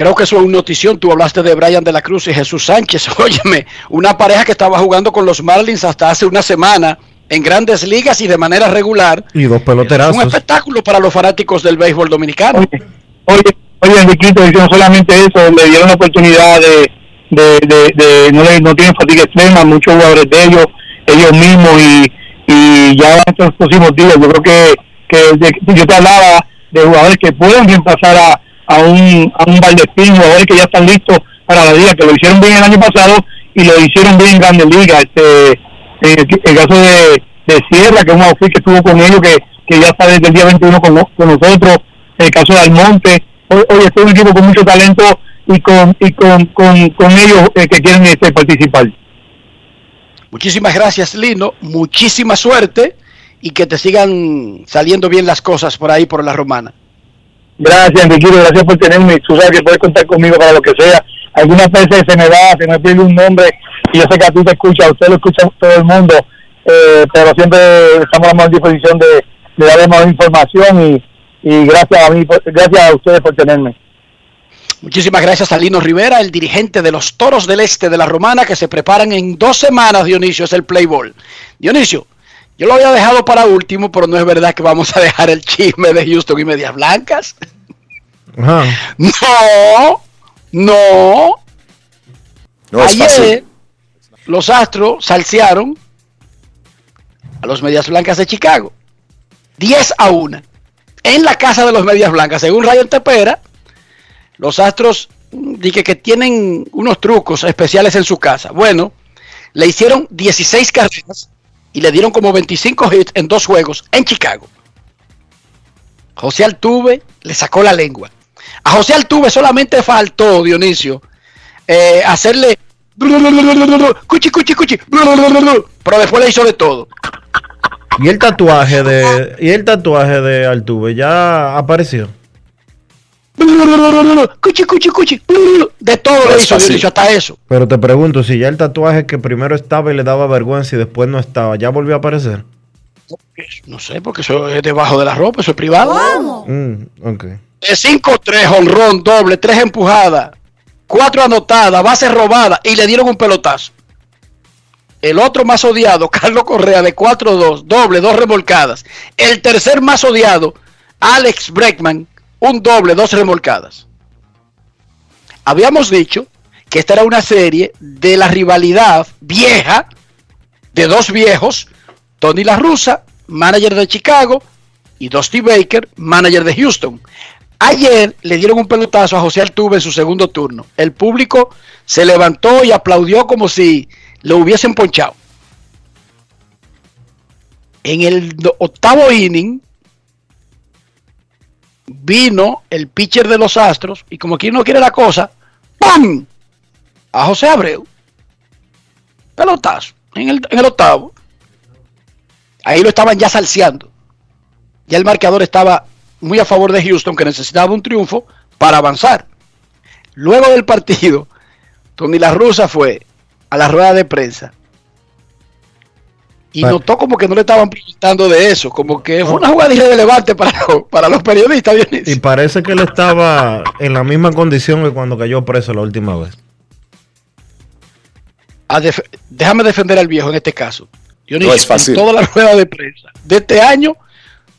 Creo que eso es una notición. Tú hablaste de Brian de la Cruz y Jesús Sánchez. Óyeme, una pareja que estaba jugando con los Marlins hasta hace una semana en grandes ligas y de manera regular. Y dos Es peloterazos. un espectáculo para los fanáticos del béisbol dominicano. Oye, oye, oye, Enriquito, y no solamente eso, le dieron la oportunidad de, de, de, de- no, le, no tienen fatiga extrema, muchos jugadores de ellos, ellos mismos, y, y ya en estos próximos días, yo creo que, que de- yo te hablaba de jugadores que pueden bien pasar a, a un, a un Valdespín, jugadores que ya están listos para la liga, que lo hicieron bien el año pasado y lo hicieron bien en Grandes Ligas. Este, el, caso de, de Sierra, que es un outfit que estuvo con ellos, que, que ya está desde el día 21 con, con nosotros, el caso de Almonte, hoy, hoy es un equipo con mucho talento y con y con, con, con ellos eh, que quieren este, participar. Muchísimas gracias, Lino. Muchísima suerte y que te sigan saliendo bien las cosas por ahí, por la romana. Gracias, Enriquito, gracias por tenerme. Tú sabes que puedes contar conmigo para lo que sea. Algunas veces se me va, se me pierde un nombre y yo sé que a ti te escucha, a usted lo escucha todo el mundo, eh, pero siempre estamos a la disposición de, de darle más información y, y gracias a mí, gracias a ustedes por tenerme. Muchísimas gracias a Lino Rivera, el dirigente de los Toros del Este de la Romana, que se preparan en dos semanas, Dionisio, es el play ball. Dionisio, yo lo había dejado para último, pero no es verdad que vamos a dejar el chisme de Houston y Medias Blancas. Ajá. No, no. Ayer fácil. los Astros salsearon a los Medias Blancas de Chicago. 10 a 1. En la casa de los Medias Blancas. Según Ryan Tepera, los Astros mm, dije que tienen unos trucos especiales en su casa. Bueno, le hicieron 16 carreras y le dieron como 25 hits en dos juegos en Chicago. José Altuve le sacó la lengua. A José Altuve solamente faltó, Dionisio, eh, hacerle cuchi, cuchi, cuchi, pero después le hizo de todo. Y el tatuaje de y el tatuaje de Altuve ya apareció. Cuchi, cuchi, cuchi, de todo No le es hizo hasta eso. Pero te pregunto si ya el tatuaje que primero estaba y le daba vergüenza y después no estaba, ya volvió a aparecer. No sé, porque eso es debajo de la ropa, eso es privado. Mm, ok. De 5-3, honrón, doble, 3 empujadas, 4 anotadas, base robada y le dieron un pelotazo. El otro más odiado, Carlos Correa, de 4-2, doble, 2 remolcadas. El tercer más odiado, Alex Breckman, un doble, 2 remolcadas. Habíamos dicho que esta era una serie de la rivalidad vieja de dos viejos, Tony La Russa, manager de Chicago, y Dusty Baker, manager de Houston. Ayer le dieron un pelotazo a José Altuve en su segundo turno. El público se levantó y aplaudió como si lo hubiesen ponchado. En el octavo inning vino el pitcher de los Astros y como quien no quiere la cosa, ¡pum! A José Abreu. Pelotazo en el, en el octavo. Ahí lo estaban ya salseando. Ya el marcador estaba muy a favor de Houston, que necesitaba un triunfo para avanzar. Luego del partido, Tony La Russa fue a la rueda de prensa y notó como que no le estaban preguntando de eso, como que fue una jugada irrelevante para, los- para los periodistas. Dionisio. Y parece que él estaba en la misma condición que cuando cayó preso la última vez. Def- déjame defender al viejo en este caso. Dionisio, No es fácil. En toda la rueda de prensa de este año,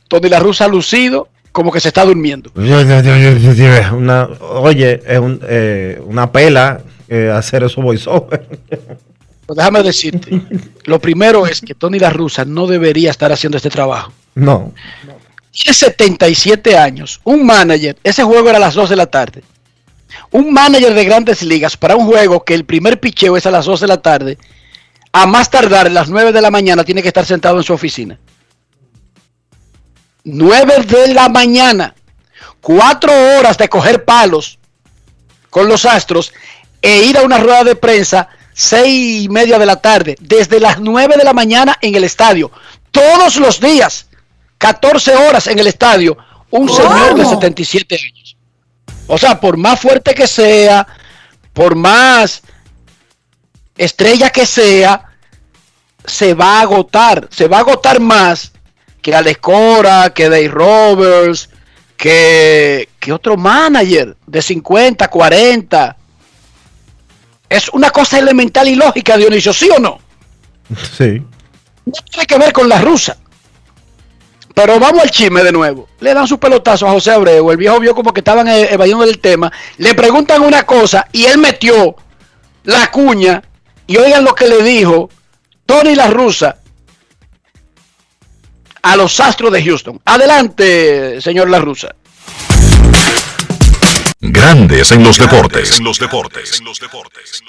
Tony La Russa ha lucido como que se está durmiendo. Una, oye, es un, eh, una pela eh, hacer eso voiceover. Pues déjame decirte, lo primero es que Tony La Russa no debería estar haciendo este trabajo. No. Tiene 77 años, un manager, ese juego era a las 2 de la tarde. Un manager de grandes ligas para un juego que el primer picheo es a las 2 de la tarde, a más tardar a las 9 de la mañana tiene que estar sentado en su oficina. 9 de la mañana, 4 horas de coger palos con los astros e ir a una rueda de prensa 6 y media de la tarde, desde las 9 de la mañana en el estadio, todos los días, 14 horas en el estadio, un señor de 77 años. O sea, por más fuerte que sea, por más estrella que sea, se va a agotar, se va a agotar más que Alex Cora, que Dave Roberts, que, que otro manager de 50, 40. Es una cosa elemental y lógica, Dionisio, ¿sí o no? Sí. No tiene que ver con la rusa. Pero vamos al chisme de nuevo. Le dan su pelotazo a José Abreu. El viejo vio como que estaban eh, evadiendo del tema. Le preguntan una cosa y él metió la cuña. Y oigan lo que le dijo Tony La Rusa a los Astros de Houston. Adelante, señor La Rusa. Grandes en los deportes. En los deportes. En los deportes.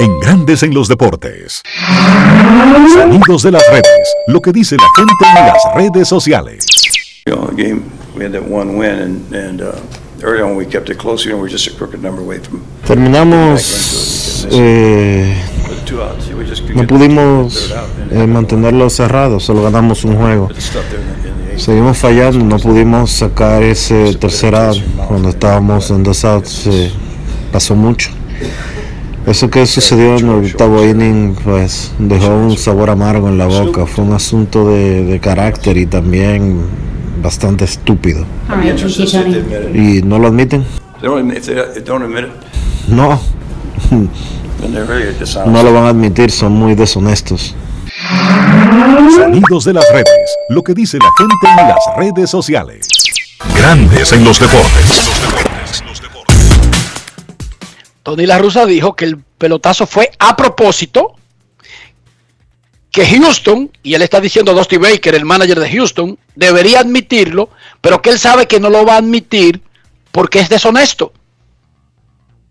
En Grandes en los deportes. Sonidos de las redes. Lo que dice la gente en las redes sociales. You know, the game, we had that one win, and, and uh, early on we kept it close. You know, we're just a crooked number away from Terminamos, eh, no pudimos eh, mantenerlo cerrado, solo ganamos un juego. Seguimos fallando, no pudimos sacar ese tercer out cuando estábamos en dos outs. eh, pasó mucho. Eso que sucedió en el octavo inning, pues dejó un sabor amargo en la boca. Fue un asunto de, de carácter y también bastante estúpido. ¿Y no lo admiten? No, no lo van a admitir, son muy deshonestos. Sonidos de las redes. Lo que dice la gente en las redes sociales. Grandes en los deportes. Tony La Rusa dijo que el pelotazo fue a propósito, que Houston, y él está diciendo Dusty Baker, el manager de Houston, debería admitirlo, pero que él sabe que no lo va a admitir porque es deshonesto.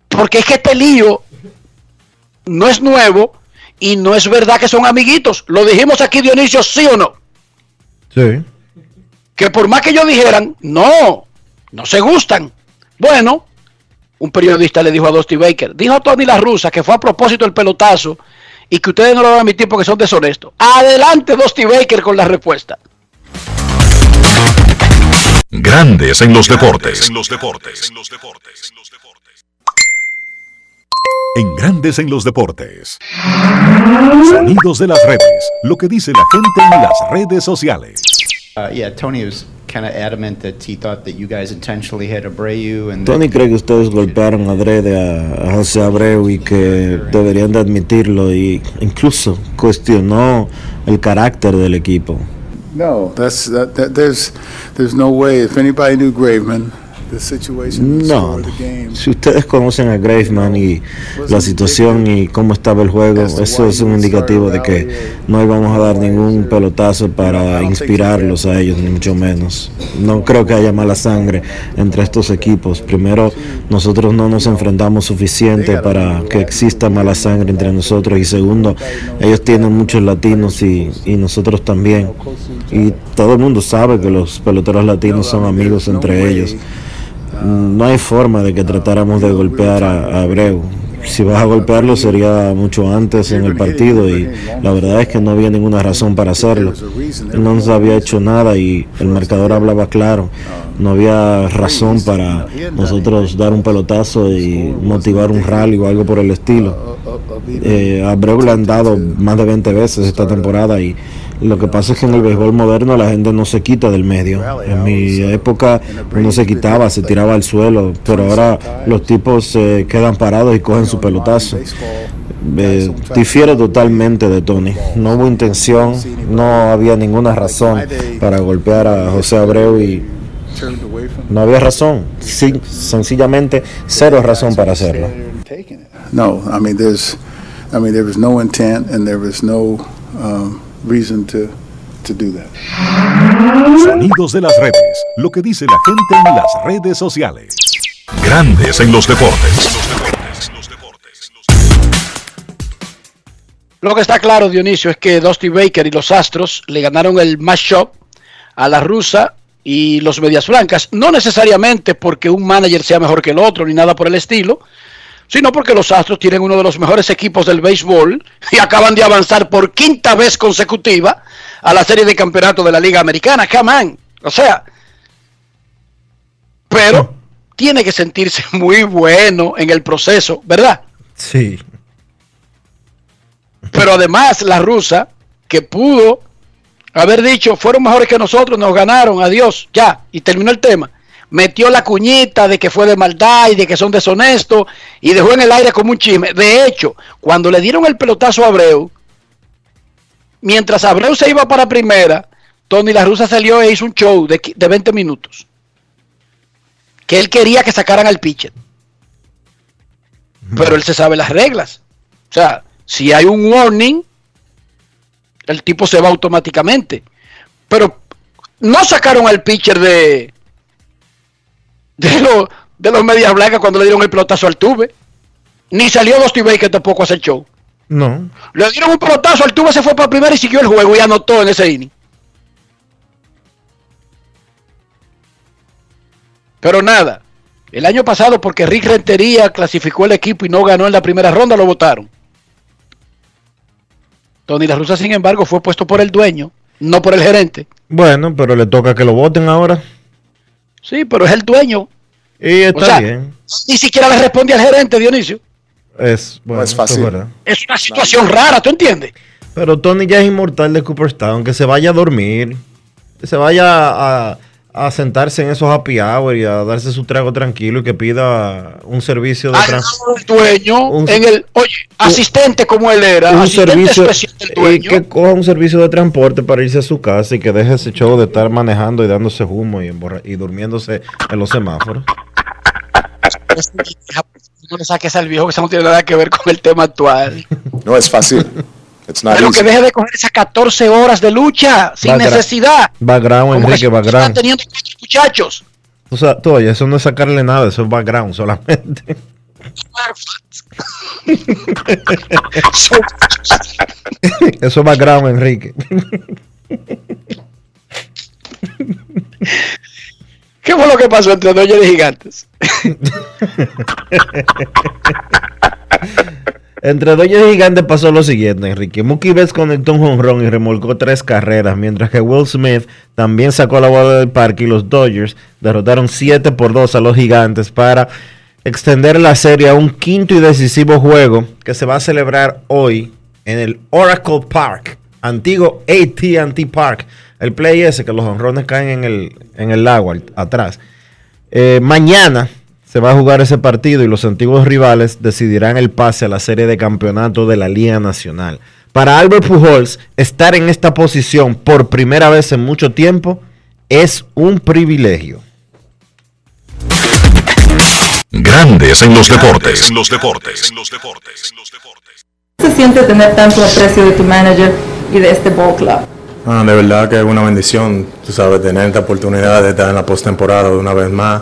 Porque es que este lío no es nuevo y no es verdad que son amiguitos. Lo dijimos aquí, Dionisio, sí o no. Sí. que por más que ellos dijeran, no, no se gustan. Bueno, un periodista le dijo a Dusty Baker, dijo Tony La Rusa que fue a propósito el pelotazo y que ustedes no lo van a admitir porque son deshonestos. Adelante Dusty Baker con la respuesta. Grandes en los deportes. En los deportes. En Grandes en los deportes. Sonidos de las redes. Lo que dice la gente en las redes sociales. Uh, yeah, Tony was kind of adamant that he thought that you guys intentionally hit Abreu and Tony cree que ustedes golpearon adrede a, a José Abreu y que deberían de admitirlo y incluso cuestionó el carácter del equipo. No, that's that, that. There's there's no way. If anybody knew Graveman, No, si ustedes conocen a Graveman y la situación y cómo estaba el juego, eso es un indicativo de que no íbamos a dar ningún pelotazo para inspirarlos a ellos, ni mucho menos. No creo que haya mala sangre entre estos equipos. Primero, nosotros no nos enfrentamos suficiente para que exista mala sangre entre nosotros y segundo, ellos tienen muchos latinos y, y nosotros también. Y todo el mundo sabe que los peloteros latinos son amigos entre ellos. No hay forma de que tratáramos de golpear a, Abreu. Si vas a golpearlo sería mucho antes en el partido y la verdad es que no había ninguna razón para hacerlo. No nos había hecho nada y el marcador hablaba claro. No había razón para nosotros dar un pelotazo y motivar un rally o algo por el estilo. Eh, Abreu le han dado más de 20 veces esta temporada y lo que pasa es que en el béisbol moderno la gente no se quita del medio. En mi época uno se quitaba, se tiraba al suelo, pero ahora los tipos se quedan parados y cogen su pelotazo. Eh, difiero totalmente de Tony. No hubo intención, no había ninguna razón para golpear a José Abreu y no había razón. Sencillamente cero razón para hacerlo. No, I mean there's, I mean there was no intent and there was no um, reason to to do that. Sonidos de las redes. Lo que dice la gente en las redes sociales. Grandes en los deportes. Lo que está claro, Dionisio, es que Dusty Baker y los Astros le ganaron el matchup a la rusa y los Medias Blancas. No necesariamente porque un manager sea mejor que el otro ni nada por el estilo, sino porque los Astros tienen uno de los mejores equipos del béisbol y acaban de avanzar por quinta vez consecutiva a la serie de campeonato de la Liga Americana. Come on. O sea, pero tiene que sentirse muy bueno en el proceso, ¿verdad? Sí. Pero además la rusa, que pudo haber dicho, fueron mejores que nosotros, nos ganaron, adiós, ya, y terminó el tema. Metió la cuñita de que fue de maldad y de que son deshonestos y dejó en el aire como un chisme. De hecho, cuando le dieron el pelotazo a Abreu, mientras Abreu se iba para primera, Tony La Russa salió e hizo un show de, de 20 minutos. Que él quería que sacaran al pitcher. Pero él se sabe las reglas. O sea, si hay un warning, el tipo se va automáticamente. Pero no sacaron al pitcher de de, los de los medias blancas cuando le dieron el pelotazo al tube. Ni salió Dusty Baker tampoco a hacer show. No. Le dieron un pelotazo al tubo, se fue para primera y siguió el juego y anotó en ese inning. Pero nada, el año pasado porque Rick Rentería clasificó el equipo y no ganó en la primera ronda, lo votaron. Tony La Russa, sin embargo, fue puesto por el dueño, no por el gerente. Bueno, pero le toca que lo voten ahora. Sí, pero es el dueño. Y está O sea, bien. Ni siquiera le responde al gerente, Dionisio. Es, bueno, es fácil. Es una situación rara, ¿tú entiendes? Pero Tony ya es inmortal de Cooperstown, que se vaya a dormir, que se vaya a, a sentarse en esos happy hour y a darse su trago tranquilo y que pida un servicio de Al trans- lado del dueño, Un- en el, oye, asistente como él era, un servicio especial del y dueño. que coja un servicio de transporte para irse a su casa y que deje ese show de estar manejando y dándose humo y, y durmiéndose en los semáforos. No le saques al viejo que eso no tiene nada que ver con el tema actual. No es fácil. It's not Pero easy. que deje de coger esas 14 horas de lucha sin Background- necesidad. Background, Como Enrique, si están background. teniendo cuatro muchachos. O sea, tú, oye, eso no es sacarle nada, eso es background solamente. Eso es background, Enrique. ¿Qué fue lo que pasó entre Dodgers y Gigantes? Entre Dodgers y Gigantes pasó lo siguiente, Enrique. Mookie Betts conectó un jonrón y remolcó tres carreras, mientras que Will Smith también sacó la bola del parque y los Dodgers derrotaron 7 por 2 a los Gigantes para extender la serie a un quinto y decisivo juego que se va a celebrar hoy en el Oracle Park, antiguo AT&T Park. El play ese que los honrones caen en el, en el lago atrás. Eh, mañana se va a jugar ese partido y los antiguos rivales decidirán el pase a la serie de campeonato de la Liga Nacional. Para Albert Pujols, estar en esta posición por primera vez en mucho tiempo es un privilegio. Grandes en los deportes. En los deportes. En los deportes. se siente tener tanto aprecio de tu manager y de este ball club? Ah, de verdad que es una bendición, tú sabes, tener esta oportunidad de estar en la postemporada de una vez más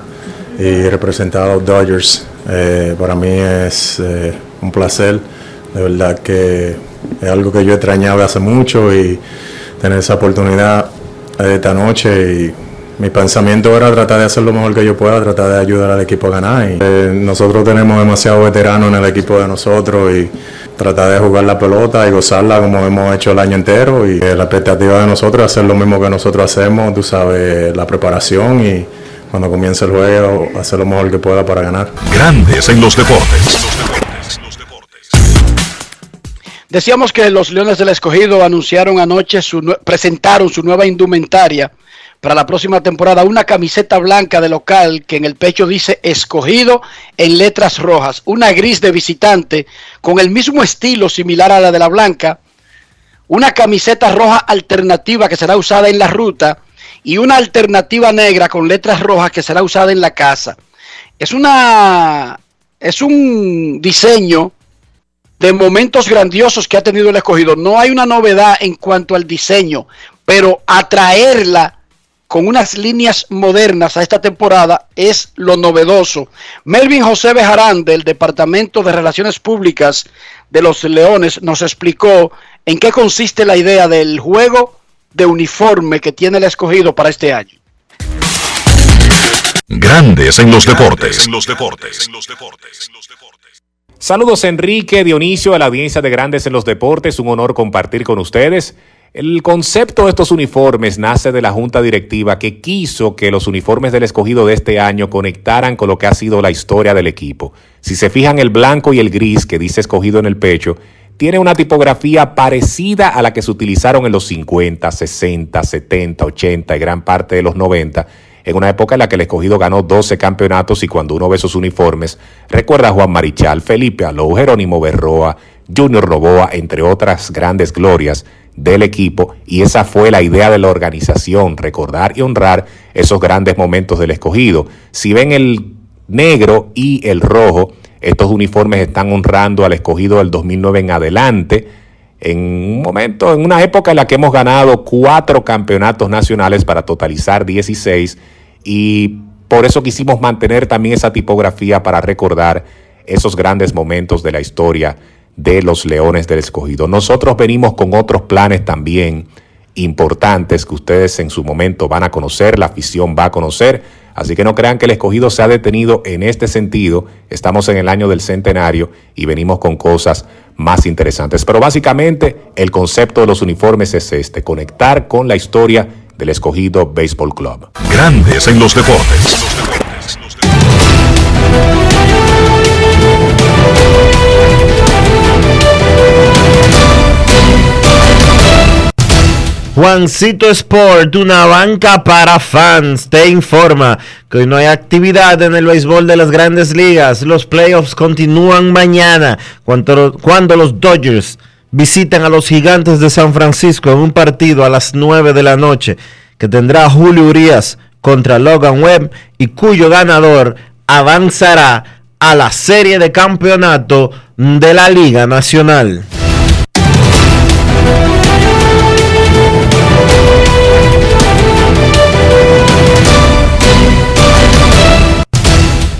y representar a los Dodgers. Eh, para mí es eh, un placer, de verdad que es algo que yo extrañaba hace mucho y tener esa oportunidad eh, esta noche y mi pensamiento era tratar de hacer lo mejor que yo pueda, tratar de ayudar al equipo a ganar. Eh, nosotros tenemos demasiados veteranos en el equipo de nosotros y tratar de jugar la pelota y gozarla como hemos hecho el año entero. Y la expectativa de nosotros es hacer lo mismo que nosotros hacemos, tú sabes, la preparación y cuando comience el juego hacer lo mejor que pueda para ganar. Grandes en los deportes. Decíamos que los Leones del Escogido anunciaron anoche, su presentaron su nueva indumentaria para la próxima temporada, una camiseta blanca de local que en el pecho dice Escogido en letras rojas, una gris de visitante con el mismo estilo similar a la de la blanca, una camiseta roja alternativa que será usada en la ruta y una alternativa negra con letras rojas que será usada en la casa. Es una es un diseño de momentos grandiosos que ha tenido el escogido. No hay una novedad en cuanto al diseño, pero atraerla con unas líneas modernas a esta temporada es lo novedoso. Melvin José Bejarán del Departamento de Relaciones Públicas de los Leones nos explicó en qué consiste la idea del juego de uniforme que tiene el escogido para este año. Grandes en los deportes. En los deportes. Saludos Enrique, Dionisio, a la audiencia de Grandes en los Deportes, un honor compartir con ustedes. El concepto de estos uniformes nace de la junta directiva que quiso que los uniformes del escogido de este año conectaran con lo que ha sido la historia del equipo. Si se fijan el blanco y el gris que dice escogido en el pecho, tiene una tipografía parecida a la que se utilizaron en los 50, 60, 70, 80 y gran parte de los 90 en una época en la que el escogido ganó 12 campeonatos y cuando uno ve sus uniformes, recuerda a Juan Marichal, Felipe Alou, Jerónimo Berroa, Junior Novoa, entre otras grandes glorias, del equipo y esa fue la idea de la organización, recordar y honrar esos grandes momentos del escogido. Si ven el negro y el rojo, estos uniformes están honrando al escogido del 2009 en adelante, en un momento, en una época en la que hemos ganado cuatro campeonatos nacionales para totalizar 16 y por eso quisimos mantener también esa tipografía para recordar esos grandes momentos de la historia de los Leones del Escogido. Nosotros venimos con otros planes también importantes que ustedes en su momento van a conocer, la afición va a conocer. Así que no crean que el escogido se ha detenido en este sentido. Estamos en el año del centenario y venimos con cosas más interesantes. Pero básicamente el concepto de los uniformes es este, conectar con la historia del escogido Baseball Club. Grandes en los deportes. Juancito Sport, una banca para fans, te informa que hoy no hay actividad en el béisbol de las grandes ligas. Los playoffs continúan mañana cuando, cuando los Dodgers visitan a los gigantes de San Francisco en un partido a las 9 de la noche que tendrá Julio Urias contra Logan Webb y cuyo ganador avanzará a la serie de campeonato de la Liga Nacional.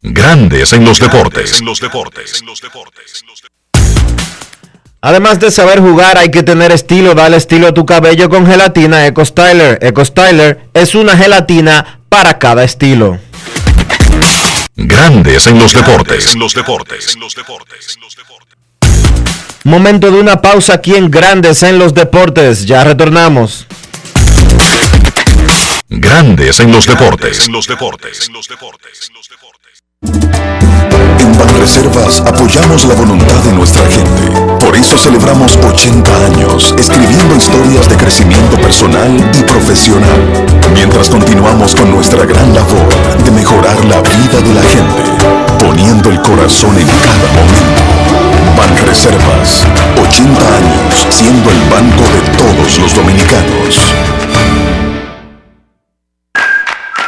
Grandes en los deportes. Además de saber jugar, hay que tener estilo. Dale estilo a tu cabello con gelatina Eco Styler. Eco Styler es una gelatina para cada estilo. Grandes en los deportes. En los deportes. Momento de una pausa aquí en Grandes en los deportes. Ya retornamos. Grandes en los deportes. En los deportes. En Banreservas apoyamos la voluntad de nuestra gente. Por eso celebramos 80 años escribiendo historias de crecimiento personal y profesional, mientras continuamos con nuestra gran labor de mejorar la vida de la gente, poniendo el corazón en cada momento. Banreservas, 80 años siendo el banco de todos los dominicanos.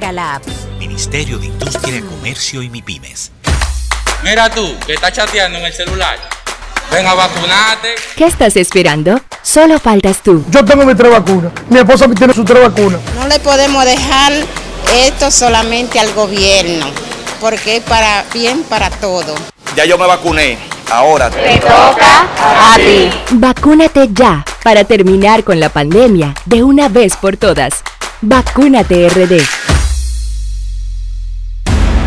la app. Ministerio de Industria, Comercio y MIPIMES. Mira tú, que estás chateando en el celular. Ven a vacunarte. ¿Qué estás esperando? Solo faltas tú. Yo tengo mi tres vacunas. Mi esposa tiene su tres vacunas. No le podemos dejar esto solamente al gobierno, porque es para bien para todo. Ya yo me vacuné. Ahora te toca a ti. Vacúnate ya para terminar con la pandemia de una vez por todas. Vacúnate RD.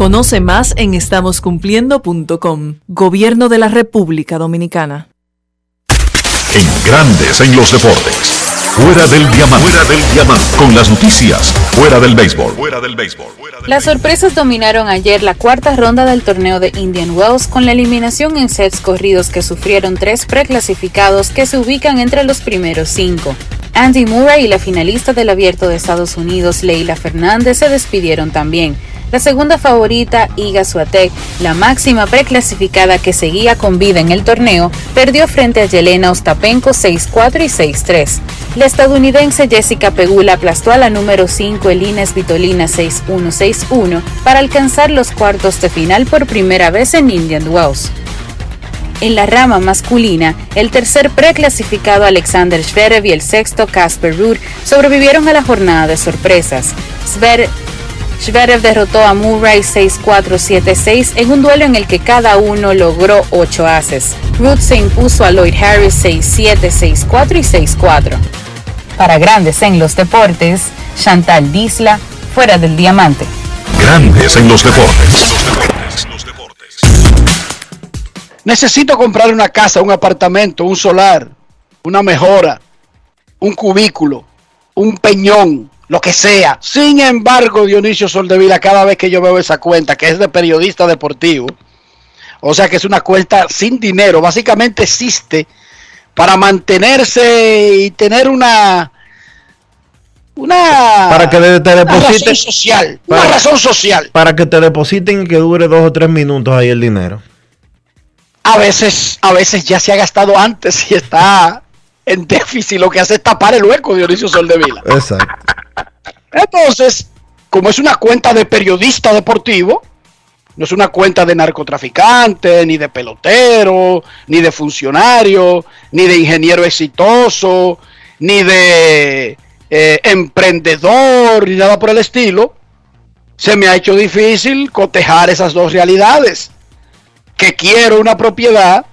Conoce más en estamoscumpliendo.com. Gobierno de la República Dominicana. En grandes en los deportes. Fuera del diamante. Fuera del diamante. Con las noticias. Fuera del béisbol. Fuera del béisbol. Las sorpresas dominaron ayer la cuarta ronda del torneo de Indian Wells con la eliminación en sets corridos que sufrieron tres preclasificados que se ubican entre los primeros cinco. Andy Murray y la finalista del Abierto de Estados Unidos, Leila Fernández, se despidieron también. La segunda favorita, Iga Swiatek, la máxima preclasificada que seguía con vida en el torneo, perdió frente a Yelena Ostapenko 6-4 y 6-3. La estadounidense Jessica Pegula aplastó a la número 5 Elina Svitolina 6-1-6-1 para alcanzar los cuartos de final por primera vez en Indian Wells. En la rama masculina, el tercer preclasificado Alexander Zverev y el sexto Casper Ruud sobrevivieron a la jornada de sorpresas. Zverev derrotó a Murray 6-4-7-6 en un duelo en el que cada uno logró 8 haces. Ruth se impuso a Lloyd Harris 6-7, 6-4 y 6-4. Para grandes en los deportes, Chantal Disla, fuera del diamante. Grandes en los deportes. Necesito comprar una casa, un apartamento, un solar, una mejora, un cubículo, un peñón lo que sea. Sin embargo, Dionisio Soldevila, cada vez que yo veo esa cuenta, que es de periodista deportivo, o sea que es una cuenta sin dinero, básicamente existe para mantenerse y tener una una para que te depositen razón social, una razón social. Para que te depositen y que dure dos o tres minutos ahí el dinero. A veces, a veces ya se ha gastado antes y está en déficit, lo que hace es tapar el hueco, Dionisio Soldevila. Exacto. Entonces, como es una cuenta de periodista deportivo, no es una cuenta de narcotraficante, ni de pelotero, ni de funcionario, ni de ingeniero exitoso, ni de eh, emprendedor, ni nada por el estilo, se me ha hecho difícil cotejar esas dos realidades. Que quiero una propiedad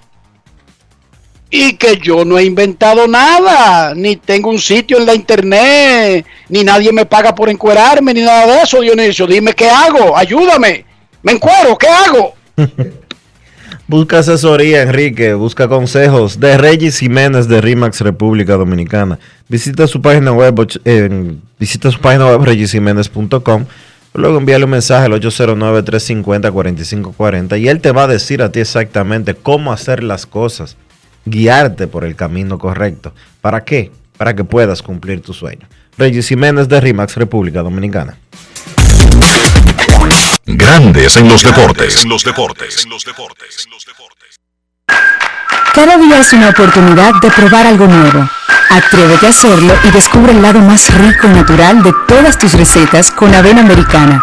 y que yo no he inventado nada, ni tengo un sitio en la internet, ni nadie me paga por encuerarme, ni nada de eso, Dionisio. Dime qué hago, ayúdame. Me encuero, ¿qué hago? busca asesoría, Enrique, busca consejos de Regis Jiménez de RIMAX República Dominicana. Visita su página web, visita su página web regisjiménez.com. Luego envíale un mensaje al 809-350-4540 y él te va a decir a ti exactamente cómo hacer las cosas guiarte por el camino correcto. ¿Para qué? Para que puedas cumplir tu sueño. Regis Jiménez de RIMAX, República Dominicana. Grandes en los deportes. En los deportes. En los deportes. Cada día es una oportunidad de probar algo nuevo. Atrévete a hacerlo y descubre el lado más rico y natural de todas tus recetas con avena americana.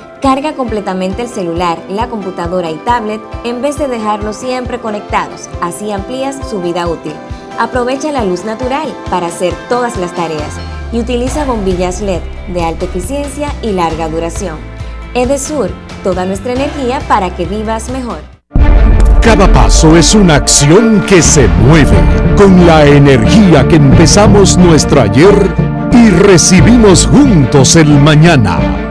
Carga completamente el celular, la computadora y tablet en vez de dejarlos siempre conectados. Así amplías su vida útil. Aprovecha la luz natural para hacer todas las tareas y utiliza bombillas LED de alta eficiencia y larga duración. Edesur, toda nuestra energía para que vivas mejor. Cada paso es una acción que se mueve con la energía que empezamos nuestro ayer y recibimos juntos el mañana,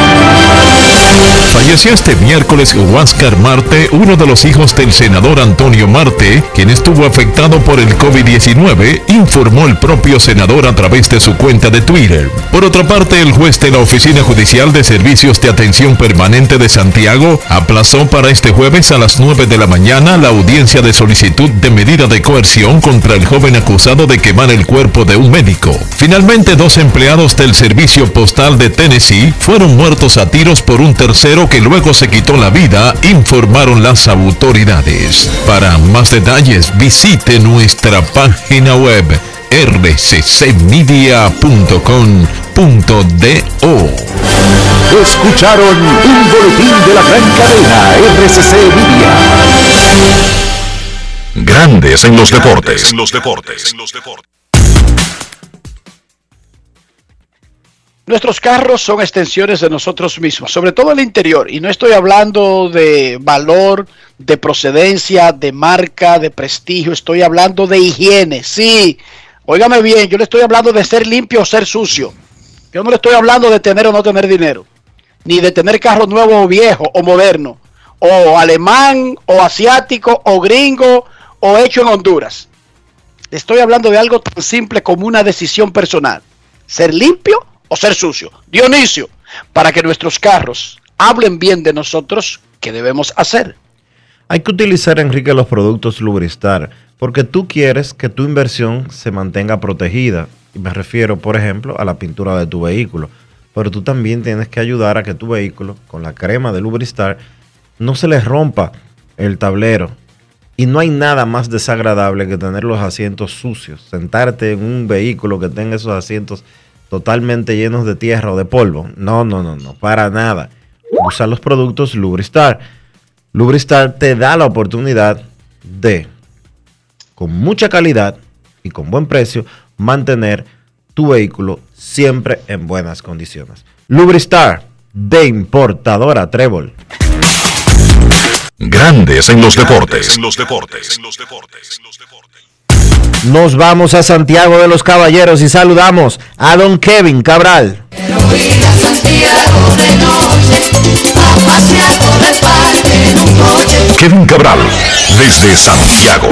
Falleció este miércoles Huáscar Marte, uno de los hijos del senador Antonio Marte, quien estuvo afectado por el COVID-19, informó el propio senador a través de su cuenta de Twitter. Por otra parte, el juez de la Oficina Judicial de Servicios de Atención Permanente de Santiago aplazó para este jueves a las 9 de la mañana la audiencia de solicitud de medida de coerción contra el joven acusado de quemar el cuerpo de un médico. Finalmente, dos empleados del Servicio Postal de Tennessee fueron muertos a tiros por un tercero que luego se quitó la vida, informaron las autoridades. Para más detalles, visite nuestra página web rccmedia.com.do. Escucharon un boletín de la gran cadena RCC Media. Grandes en los deportes. los deportes. Nuestros carros son extensiones de nosotros mismos, sobre todo el interior. Y no estoy hablando de valor, de procedencia, de marca, de prestigio. Estoy hablando de higiene. Sí, óigame bien, yo le estoy hablando de ser limpio o ser sucio. Yo no le estoy hablando de tener o no tener dinero. Ni de tener carro nuevo o viejo o moderno. O alemán o asiático o gringo o hecho en Honduras. Estoy hablando de algo tan simple como una decisión personal. Ser limpio o ser sucio. Dionisio, para que nuestros carros hablen bien de nosotros, ¿qué debemos hacer? Hay que utilizar, Enrique, los productos Lubristar, porque tú quieres que tu inversión se mantenga protegida. Y me refiero, por ejemplo, a la pintura de tu vehículo. Pero tú también tienes que ayudar a que tu vehículo, con la crema de Lubristar, no se le rompa el tablero. Y no hay nada más desagradable que tener los asientos sucios. Sentarte en un vehículo que tenga esos asientos totalmente llenos de tierra o de polvo. No, no, no, no, para nada. Usa los productos Lubristar. Lubristar te da la oportunidad de, con mucha calidad y con buen precio, mantener tu vehículo siempre en buenas condiciones. Lubristar, de importadora Trébol. Grandes en los deportes. En los deportes. Nos vamos a Santiago de los Caballeros y saludamos a don Kevin Cabral. Kevin Cabral, desde Santiago.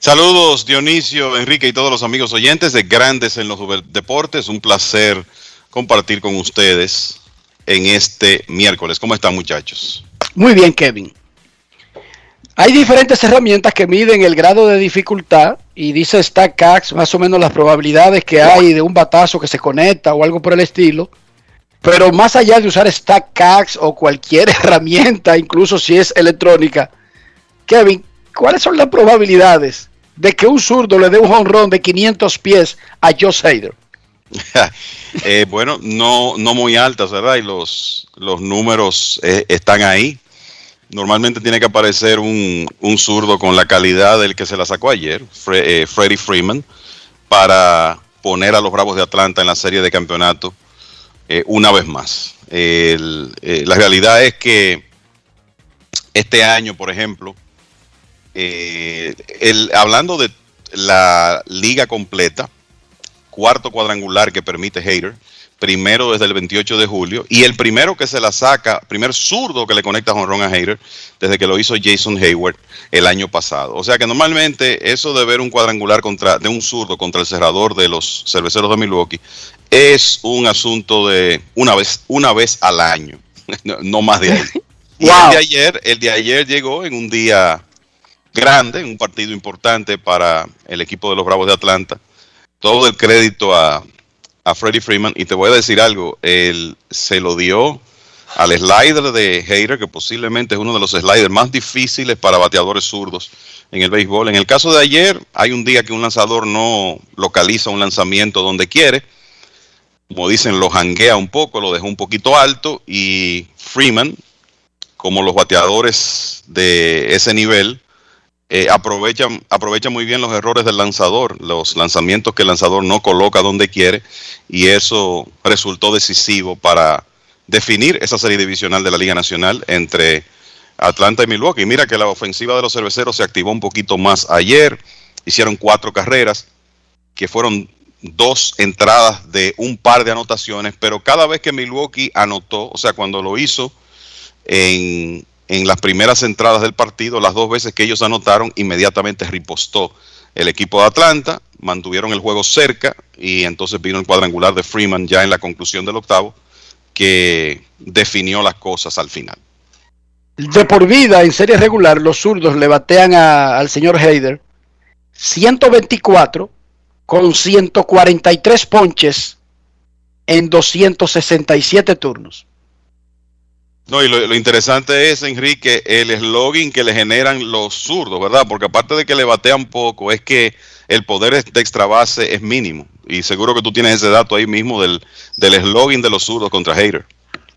Saludos Dionisio, Enrique y todos los amigos oyentes de Grandes en los Deportes. Un placer compartir con ustedes en este miércoles. ¿Cómo están muchachos? Muy bien, Kevin. Hay diferentes herramientas que miden el grado de dificultad y dice StackCax más o menos las probabilidades que hay de un batazo que se conecta o algo por el estilo. Pero más allá de usar StackCax o cualquier herramienta, incluso si es electrónica, Kevin, ¿cuáles son las probabilidades de que un zurdo le dé un honrón de 500 pies a Joe Hader? eh, bueno, no, no muy altas, ¿verdad? Y los, los números eh, están ahí. Normalmente tiene que aparecer un, un, zurdo con la calidad del que se la sacó ayer, eh, Freddie Freeman, para poner a los Bravos de Atlanta en la serie de campeonato una vez más. La realidad es que este año, por ejemplo, el, hablando de la liga completa, cuarto cuadrangular que permite Hater, primero desde el 28 de julio, y el primero que se la saca, primer zurdo que le conecta Ron a Hater, desde que lo hizo Jason Hayward el año pasado. O sea que normalmente eso de ver un cuadrangular contra, de un zurdo contra el cerrador de los cerveceros de Milwaukee es un asunto de una vez, una vez al año, no, más de ahí. Y el de ayer, el de ayer llegó en un día grande, un partido importante para el equipo de los Bravos de Atlanta. Todo el crédito a, a Freddie Freeman. Y te voy a decir algo, él se lo dio al slider de Hater, que posiblemente es uno de los sliders más difíciles para bateadores zurdos en el béisbol. En el caso de ayer, hay un día que un lanzador no localiza un lanzamiento donde quiere. Como dicen, lo janguea un poco, lo dejó un poquito alto y Freeman, como los bateadores de ese nivel, eh, aprovecha, aprovecha muy bien los errores del lanzador, los lanzamientos que el lanzador no coloca donde quiere y eso resultó decisivo para definir esa serie divisional de la Liga Nacional entre Atlanta y Milwaukee. Mira que la ofensiva de los cerveceros se activó un poquito más ayer, hicieron cuatro carreras, que fueron dos entradas de un par de anotaciones, pero cada vez que Milwaukee anotó, o sea, cuando lo hizo en, en las primeras entradas del partido, las dos veces que ellos anotaron, inmediatamente ripostó el equipo de Atlanta, mantuvieron el juego cerca y entonces vino el cuadrangular de Freeman ya en la conclusión del octavo que definió las cosas al final. De por vida, en serie regular, los zurdos le batean al señor Heider 124 con 143 ponches en 267 turnos. No, y lo, interesante es, Enrique, el eslogan que le generan los zurdos, ¿verdad? Porque aparte de que le batean poco, es que el poder de extra base es mínimo. Y seguro que tú tienes ese dato ahí mismo del, del slogan de los zurdos contra Hater.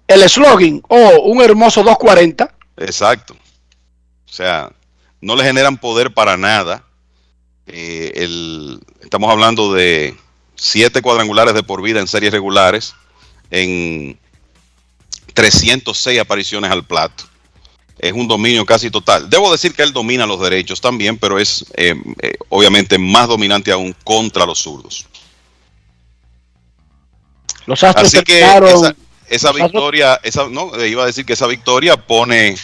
El slogan, oh, un hermoso 240. Exacto. O sea, no le generan poder para nada. Eh, el, estamos hablando de siete cuadrangulares de por vida en series regulares, en 306 apariciones al plato. Es un dominio casi total. Debo decir que él domina los derechos también, pero es eh, eh, obviamente más dominante aún contra los zurdos. Los Astros Así que esa, victoria, esa, no, iba a decir que esa victoria pone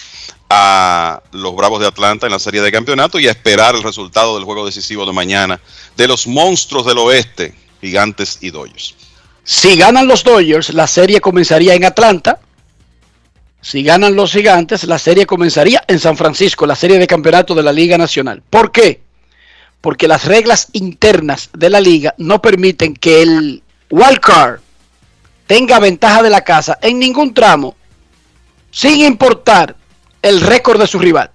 a los Bravos de Atlanta en la serie de campeonato y a esperar el resultado del juego decisivo de mañana de los monstruos del oeste, Gigantes y Dodgers. Si ganan los Dodgers, la serie comenzaría en Atlanta. Si ganan los Gigantes, la serie comenzaría en San Francisco, la serie de campeonato de la Liga Nacional. ¿Por qué? Porque las reglas internas de la liga no permiten que el wild card tenga ventaja de la casa en ningún tramo, sin importar el récord de su rival.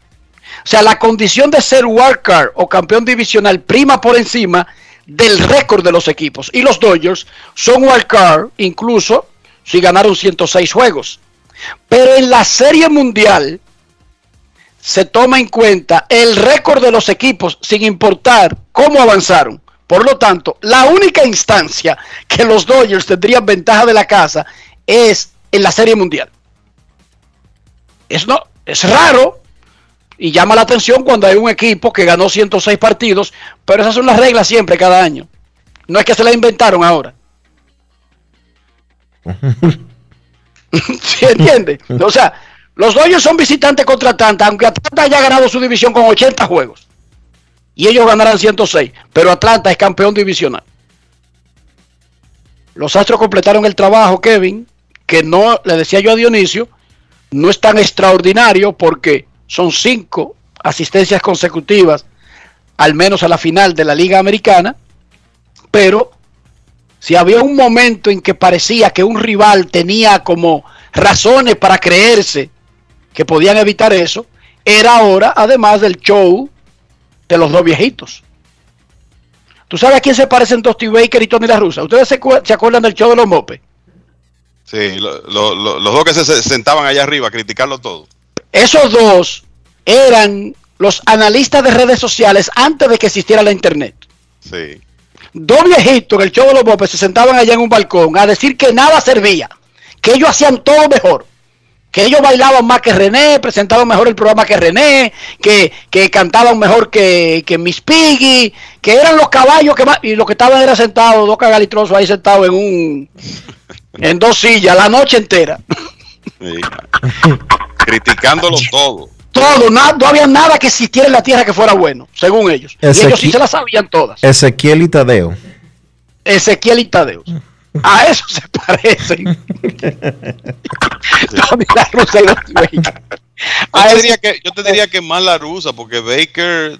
O sea, la condición de ser wildcard o campeón divisional prima por encima del récord de los equipos. Y los Dodgers son wildcard incluso si ganaron 106 juegos. Pero en la Serie Mundial se toma en cuenta el récord de los equipos sin importar cómo avanzaron. Por lo tanto, la única instancia que los Dodgers tendrían ventaja de la casa es en la Serie Mundial. Es, no, es raro y llama la atención cuando hay un equipo que ganó 106 partidos, pero esas son las reglas siempre, cada año. No es que se la inventaron ahora. ¿Sí entiende? O sea, los Dodgers son visitantes contra Atlanta, aunque Atlanta haya ganado su división con 80 juegos y ellos ganarán 106, pero Atlanta es campeón divisional. Los Astros completaron el trabajo, Kevin, que no, le decía yo a Dionisio, no es tan extraordinario porque son cinco asistencias consecutivas, al menos a la final de la Liga Americana, pero si había un momento en que parecía que un rival tenía como razones para creerse que podían evitar eso, era ahora, además del show de los dos viejitos. ¿Tú sabes a quién se parecen Dusty Baker y Tony La Russa? ¿Ustedes se, acuerdan del show de los mopes? Sí, los dos que se sentaban allá arriba a criticarlo todo. Esos dos eran los analistas de redes sociales antes de que existiera la internet. Sí. Dos viejitos en el show de los mopes se sentaban allá en un balcón a decir que nada servía, que ellos hacían todo mejor que ellos bailaban más que René, presentaban mejor el programa que René, que, cantaban mejor que, que Miss Piggy, que eran los caballos que más, y lo que estaban era sentados, dos cagalitrosos ahí sentados en un, en dos sillas la noche entera. Criticándolo todo. Todo, no había nada que existiera en la tierra que fuera bueno, según ellos. y ellos sí se la sabían todas. Ezequiel y Tadeo. Ezequiel y Tadeo. A eso se parecen. Yo te, diría que, yo te diría que más la rusa, porque Baker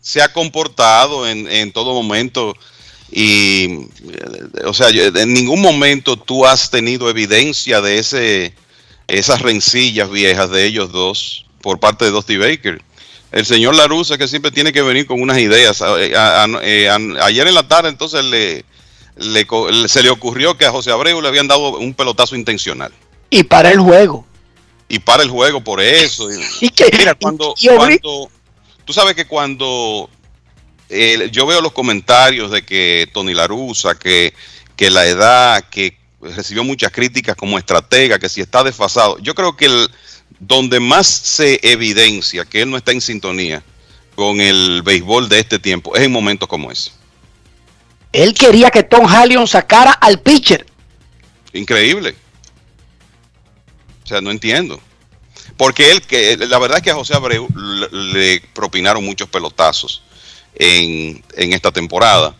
se ha comportado en, en todo momento y, eh, o sea, en ningún momento tú has tenido evidencia de ese, esas rencillas viejas de ellos dos por parte de Dusty Baker. El señor Larusa que siempre tiene que venir con unas ideas. Eh, ayer en la tarde entonces le, se le ocurrió que a José Abreu le habían dado un pelotazo intencional. Y para el juego. Y para el juego por eso. Y que, Mira, cuando, cuando tú sabes que cuando yo veo los comentarios de que Tony Larusa, que, que la edad, que recibió muchas críticas como estratega, que si está desfasado. Yo creo que el, donde más se evidencia que él no está en sintonía con el béisbol de este tiempo es en momentos como ese. Él quería que Tom Hallion sacara al pitcher. Increíble. O sea, no entiendo. Porque él, que la verdad es que a José Abreu le propinaron muchos pelotazos en, esta temporada.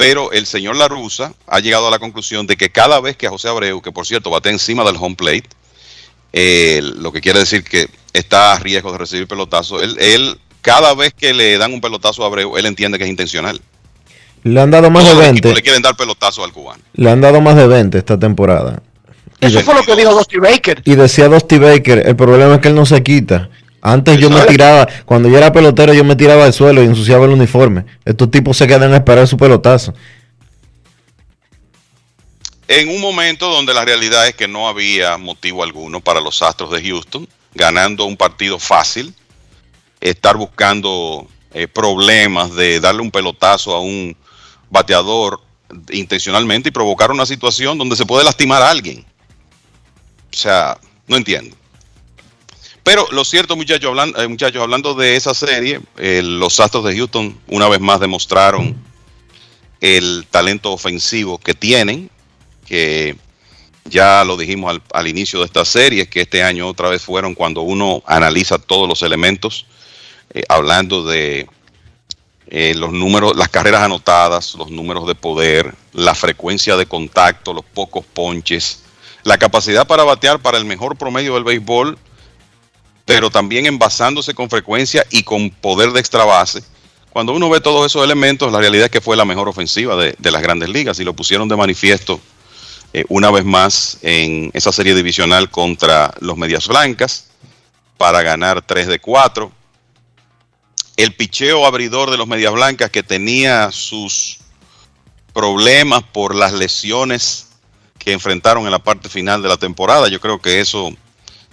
Pero el señor La Rusa ha llegado a la conclusión de que cada vez que a José Abreu, que por cierto bate encima del home plate, lo que quiere decir que está a riesgo de recibir pelotazo, él, cada vez que le dan un pelotazo a Abreu, él entiende que es intencional. Le han dado más de 20. Le quieren dar pelotazo al cubano. Le han dado más de 20 esta temporada. Eso fue lo que dijo Dusty Baker. Y decía Dusty Baker, el problema es que él no se quita. Antes yo me tiraba, cuando yo era pelotero, yo me tiraba al suelo y ensuciaba el uniforme. Estos tipos se quedan a esperar su pelotazo. En un momento donde la realidad es que no había motivo alguno para los Astros de Houston, ganando un partido fácil, estar buscando eh, problemas de darle un pelotazo a un bateador intencionalmente y provocar una situación donde se puede lastimar a alguien. O sea, no entiendo. Pero lo cierto, muchachos, hablando, eh, muchachos, hablando de esa serie, eh, los Astros de Houston una vez más demostraron el talento ofensivo que tienen, que ya lo dijimos al, inicio de esta serie, que este año otra vez fueron cuando uno analiza todos los elementos, eh, hablando de los números, las carreras anotadas, los números de poder, la frecuencia de contacto, los pocos ponches, la capacidad para batear para el mejor promedio del béisbol pero también envasándose con frecuencia y con poder de extra base. Cuando uno ve todos esos elementos, la realidad es que fue la mejor ofensiva de, las grandes ligas y lo pusieron de manifiesto eh, una vez más en esa serie divisional contra los Medias Blancas para ganar 3 de 4. El picheo abridor de los Medias Blancas que tenía sus problemas por las lesiones que enfrentaron en la parte final de la temporada. Yo creo que eso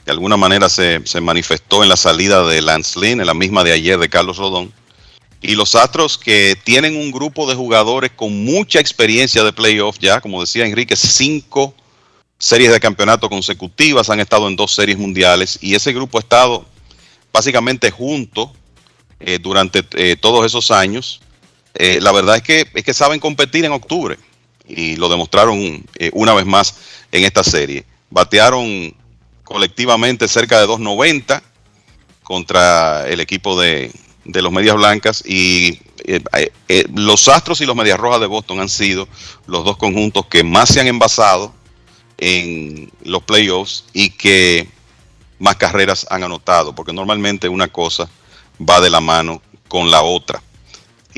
de alguna manera se, manifestó en la salida de Lance Lynn, en la misma de ayer de Carlos Rodón. Y los Astros que tienen un grupo de jugadores con mucha experiencia de playoff ya, como decía Enrique, cinco series de campeonato consecutivas, han estado en dos series mundiales y ese grupo ha estado básicamente junto eh, durante eh, todos esos años. Eh, la verdad es que, es que saben competir en octubre y lo demostraron una vez más en esta serie. Batearon colectivamente cerca de 2.90 contra el equipo de, los Medias Blancas y eh, eh, los Astros y los Medias Rojas de Boston han sido los dos conjuntos que más se han envasado en los playoffs y que más carreras han anotado, porque normalmente una cosa va de la mano con la otra.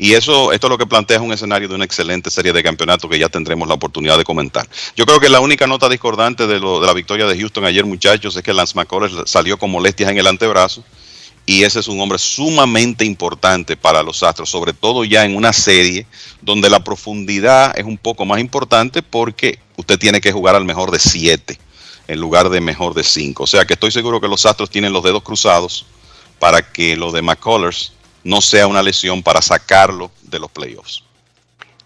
Y eso, esto es lo que plantea es un escenario de una excelente serie de campeonatos que ya tendremos la oportunidad de comentar. Yo creo que la única nota discordante de, de la victoria de Houston ayer, muchachos, es que Lance McCullers salió con molestias en el antebrazo. Y ese es un hombre sumamente importante para los Astros, sobre todo ya en una serie donde la profundidad es un poco más importante porque usted tiene que jugar al mejor de siete en lugar de mejor de cinco. O sea que estoy seguro que los Astros tienen los dedos cruzados para que lo de McCullers no sea una lesión para sacarlo de los playoffs.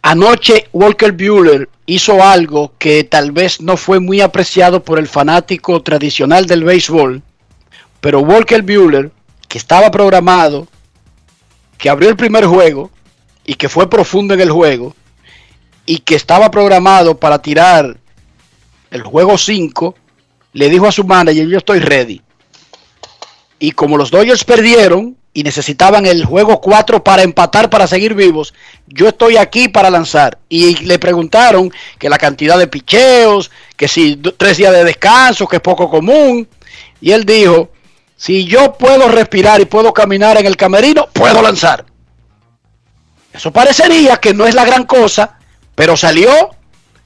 Anoche Walker Bueller hizo algo que tal vez no fue muy apreciado por el fanático tradicional del béisbol, pero Walker Bueller, que estaba programado, que abrió el primer juego y que fue profundo en el juego, y que estaba programado para tirar el juego 5, le dijo a su manager, yo estoy ready. Y como los Dodgers perdieron, y necesitaban el juego 4 para empatar, para seguir vivos, yo estoy aquí para lanzar. Y le preguntaron que la cantidad de picheos, que si tres días de descanso, que es poco común. Y él dijo Si yo puedo respirar y puedo caminar en el camerino, puedo lanzar. Eso parecería que no es la gran cosa, pero salió,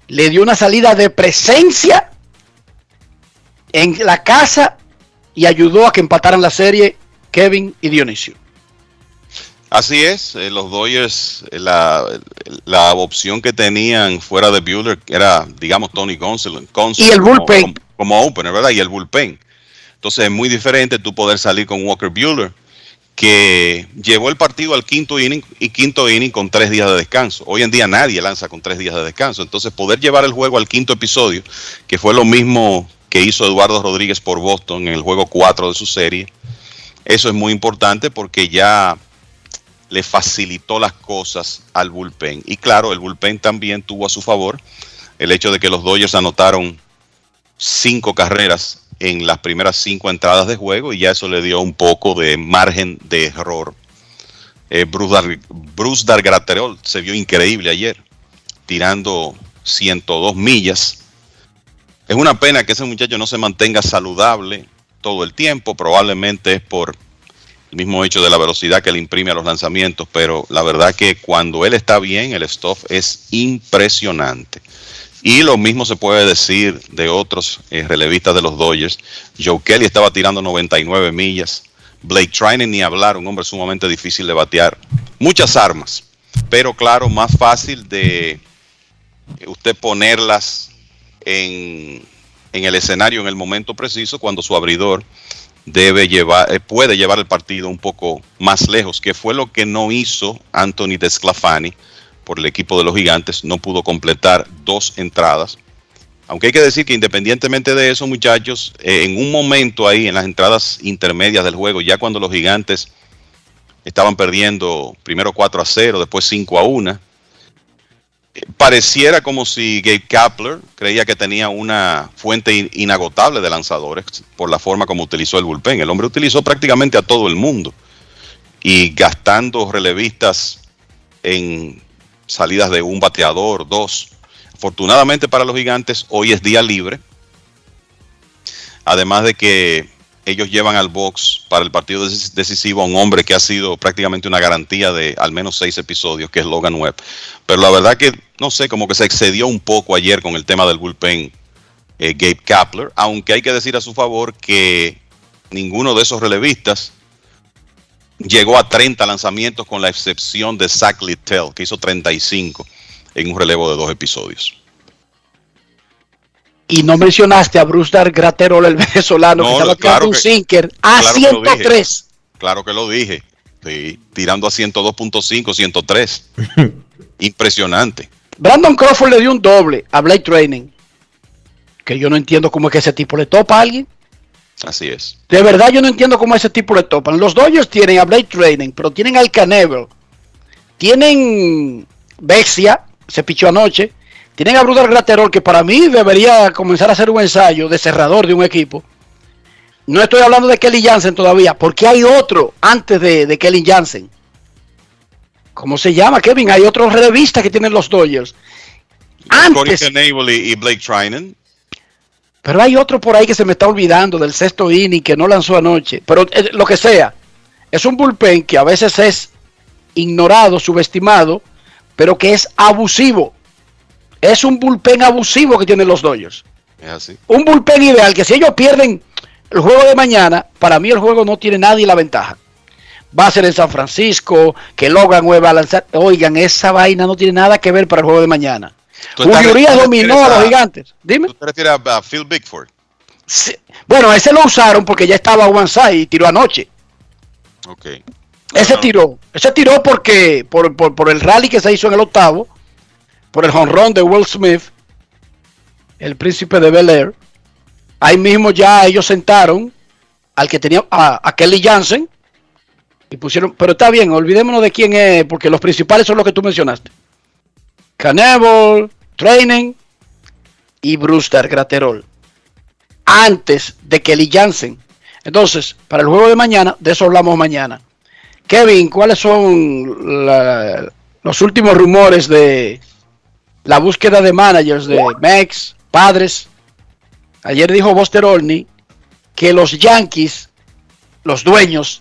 le dio una salida de presencia en la casa y ayudó a que empataran la serie Kevin y Dionisio. Así es, eh, los Dodgers, eh, la, la, opción que tenían fuera de Bueller era, digamos, Tony Gonsolin. y el bullpen. Como, opener, ¿verdad? Y el bullpen. Entonces es muy diferente tú poder salir con Walker Bueller, que llevó el partido al quinto inning y quinto inning con tres días de descanso. Hoy en día nadie lanza con tres días de descanso. Entonces poder llevar el juego al quinto episodio, que fue lo mismo que hizo Eduardo Rodríguez por Boston en el juego 4 de su serie, eso es muy importante porque ya le facilitó las cosas al bullpen. Y claro, el bullpen también tuvo a su favor el hecho de que los Dodgers anotaron cinco carreras en las primeras cinco entradas de juego y ya eso le dio un poco de margen de error. Eh, Bruce, Dar, Bruce Dargraterol se vio increíble ayer, tirando 102 millas. Es una pena que ese muchacho no se mantenga saludable todo el tiempo, probablemente es por el mismo hecho de la velocidad que le imprime a los lanzamientos, pero la verdad que cuando él está bien, el stuff es impresionante. Y lo mismo se puede decir de otros eh, relevistas de los Dodgers. Joe Kelly estaba tirando 99 millas. Blake Trinan ni hablar, un hombre sumamente difícil de batear. Muchas armas, pero claro, más fácil de usted ponerlas en, en el escenario en el momento preciso cuando su abridor debe llevar, eh, puede llevar el partido un poco más lejos, que fue lo que no hizo Anthony Desclafani por el equipo de los gigantes, no pudo completar dos entradas. Aunque hay que decir que independientemente de eso, muchachos, eh, en un momento ahí, en las entradas intermedias del juego, ya cuando los gigantes estaban perdiendo primero 4 a 0, después 5 a 1, pareciera como si Gabe Kapler creía que tenía una fuente inagotable de lanzadores por la forma como utilizó el bullpen. El hombre utilizó prácticamente a todo el mundo y gastando relevistas en salidas de un bateador, dos. Afortunadamente para los gigantes, hoy es día libre. Además de que ellos llevan al box para el partido decisivo a un hombre que ha sido prácticamente una garantía de al menos seis episodios, que es Logan Webb. Pero la verdad que, no sé, como que se excedió un poco ayer con el tema del bullpen eh, Gabe Kapler, aunque hay que decir a su favor que ninguno de esos relevistas llegó a 30 lanzamientos con la excepción de Zach Littell, que hizo 35 en un relevo de dos episodios. Y no mencionaste a Bruce Dar Graterol, el venezolano, que estaba claro un sinker a 103. claro que lo dije. Sí, tirando a 102.5, 103. Impresionante. Brandon Crawford le dio un doble a Blake Training. Que yo no entiendo cómo es que ese tipo le topa a alguien. Así es. De verdad yo no entiendo cómo ese tipo le topan. Los Dodgers tienen a Blake Training, pero tienen al Canevel. Tienen Bexia, se pichó anoche. Tienen a Bruder Graterol, que para mí debería comenzar a hacer un ensayo de cerrador de un equipo. No estoy hablando de Kelly Jansen todavía, porque hay otro antes de, Kelly Jansen. ¿Cómo se llama, Kevin? Hay otros revistas que tienen los Dodgers. Antes, y Blake Trinan. Pero hay otro por ahí que se me está olvidando del sexto inning que no lanzó anoche. Pero eh, lo que sea, es un bullpen que a veces es ignorado, subestimado, pero que es abusivo. Es un bullpen abusivo que tienen los Dodgers. Es así. Un bullpen ideal que si ellos pierden el juego de mañana, para mí el juego no tiene nadie la ventaja. Va a ser en San Francisco, que Logan va a lanzar. Oigan, esa vaina no tiene nada que ver para el juego de mañana. Julio Urias dominó a los gigantes. Dime. ¿Tú te refieres a, Phil Bigford? Bueno, ese lo usaron porque ya estaba one y tiró anoche. Ok. Ese tiró. Ese tiró porque por, por, por el rally que se hizo en el octavo por el jonrón de Will Smith, el príncipe de Bel Air. Ahí mismo ya ellos sentaron al que tenía a, Kelly Jansen y pusieron, pero está bien, olvidémonos de quién es, porque los principales son los que tú mencionaste. Canable, Training y Brewster Graterol. Antes de Kelly Jansen. Entonces, para el juego de mañana, de eso hablamos mañana. Kevin, ¿cuáles son los últimos rumores de, la búsqueda de managers de Mex, Padres. Ayer dijo Buster Olney que los Yankees los dueños,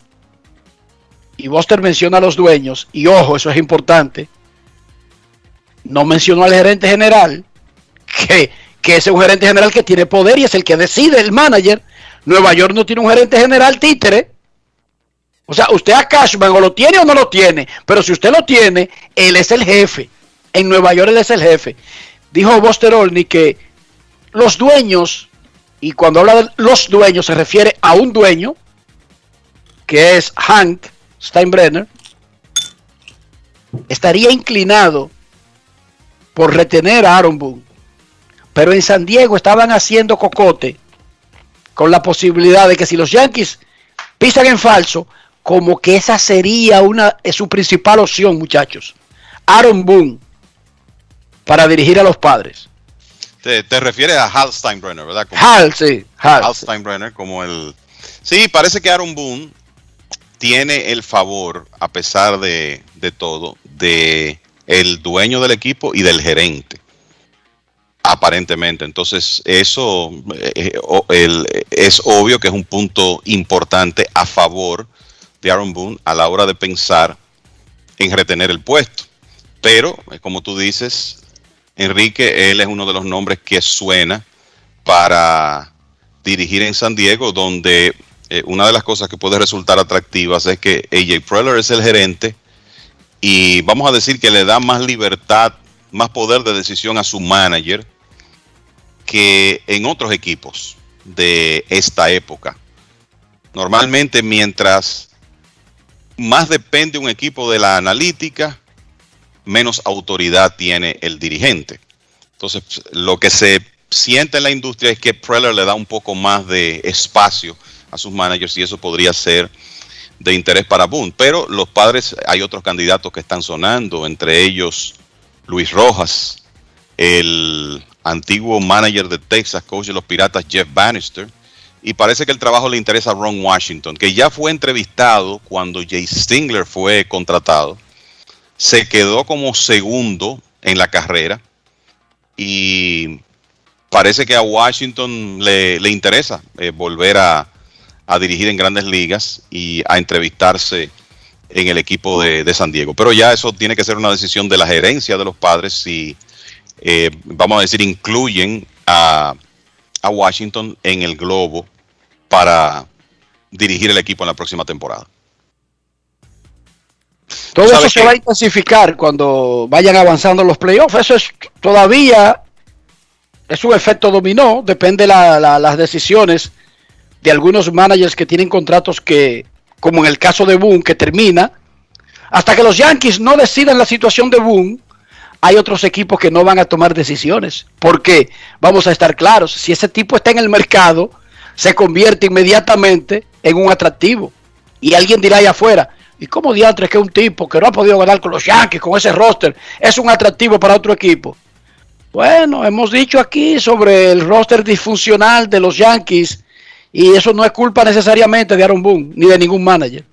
y Buster menciona a los dueños, y ojo, eso es importante, no mencionó al gerente general, que, que es un gerente general que tiene poder y es el que decide, el manager. Nueva York no tiene un gerente general títere. O sea, usted a Cashman o lo tiene o no lo tiene, pero si usted lo tiene, él es el jefe. En Nueva York él es el jefe. Dijo Buster Olney que los dueños, y cuando habla de los dueños se refiere a un dueño, que es Hank Steinbrenner, estaría inclinado por retener a Aaron Boone. Pero en San Diego estaban haciendo cocote con la posibilidad de que si los Yankees pisan en falso, como que esa sería una es su principal opción, muchachos. Aaron Boone para dirigir a los padres. Te, te refieres a Hal Steinbrenner, ¿verdad? Como, Hal, sí. Hal, Hal Steinbrenner como el... Sí, parece que Aaron Boone tiene el favor, a pesar de, de todo, de el dueño del equipo y del gerente. Aparentemente. Entonces, eso eh, el, es obvio que es un punto importante a favor de Aaron Boone a la hora de pensar en retener el puesto. Pero, eh, como tú dices, Enrique, él es uno de los nombres que suena para dirigir en San Diego, donde eh, una de las cosas que puede resultar atractivas es que AJ Preller es el gerente y vamos a decir que le da más libertad, más poder de decisión a su manager que en otros equipos de esta época. Normalmente mientras más depende un equipo de la analítica, menos autoridad tiene el dirigente. Entonces, lo que se siente en la industria es que Preller le da un poco más de espacio a sus managers y eso podría ser de interés para Boone. Pero los padres, hay otros candidatos que están sonando, entre ellos Luis Rojas, el antiguo manager de Texas, coach de los Piratas Jeff Bannister, y parece que el trabajo le interesa a Ron Washington, que ya fue entrevistado cuando Jay Stingler fue contratado, se quedó como segundo en la carrera y parece que a Washington le, le interesa eh, volver a, a dirigir en grandes ligas y a entrevistarse en el equipo de, de, San Diego. Pero ya eso tiene que ser una decisión de la gerencia de los padres si, eh, vamos a decir, incluyen a, a, Washington en el globo para dirigir el equipo en la próxima temporada. Todo eso se va a intensificar cuando vayan avanzando los playoffs. Eso es todavía es un efecto dominó, depende la, la, las decisiones de algunos managers que tienen contratos que, como en el caso de Boone, que termina, hasta que los Yankees no decidan la situación de Boone, hay otros equipos que no van a tomar decisiones. Porque, vamos a estar claros, si ese tipo está en el mercado, se convierte inmediatamente en un atractivo. Y alguien dirá allá afuera, ¿y cómo diantres que un tipo que no ha podido ganar con los Yankees, con ese roster, es un atractivo para otro equipo? Bueno, hemos dicho aquí sobre el roster disfuncional de los Yankees y eso no es culpa necesariamente de Aaron Boone ni de ningún manager.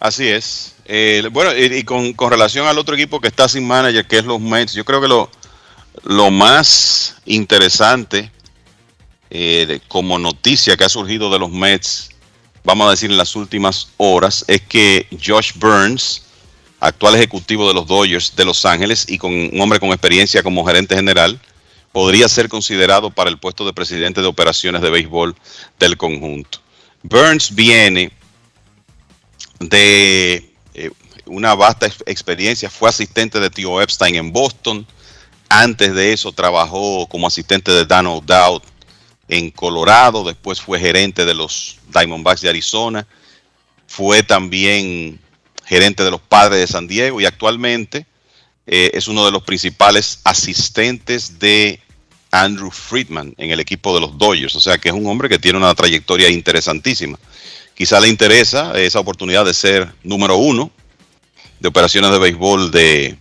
Así es. Eh, bueno, y, con, relación al otro equipo que está sin manager, que es los Mets, yo creo que lo, lo más interesante eh, de, como noticia que ha surgido de los Mets, vamos a decir en las últimas horas, es que Josh Burns, actual ejecutivo de los Dodgers de Los Ángeles y con un hombre con experiencia como gerente general, podría ser considerado para el puesto de presidente de operaciones de béisbol del conjunto. Burns viene de eh, una vasta experiencia, fue asistente de Tío Epstein en Boston, antes de eso trabajó como asistente de Dan O'Dowd en Colorado, después fue gerente de los Diamondbacks de Arizona, fue también gerente de los Padres de San Diego y actualmente eh, es uno de los principales asistentes de Andrew Friedman en el equipo de los Dodgers. O sea que es un hombre que tiene una trayectoria interesantísima. Quizá le interesa esa oportunidad de ser número uno de operaciones de béisbol de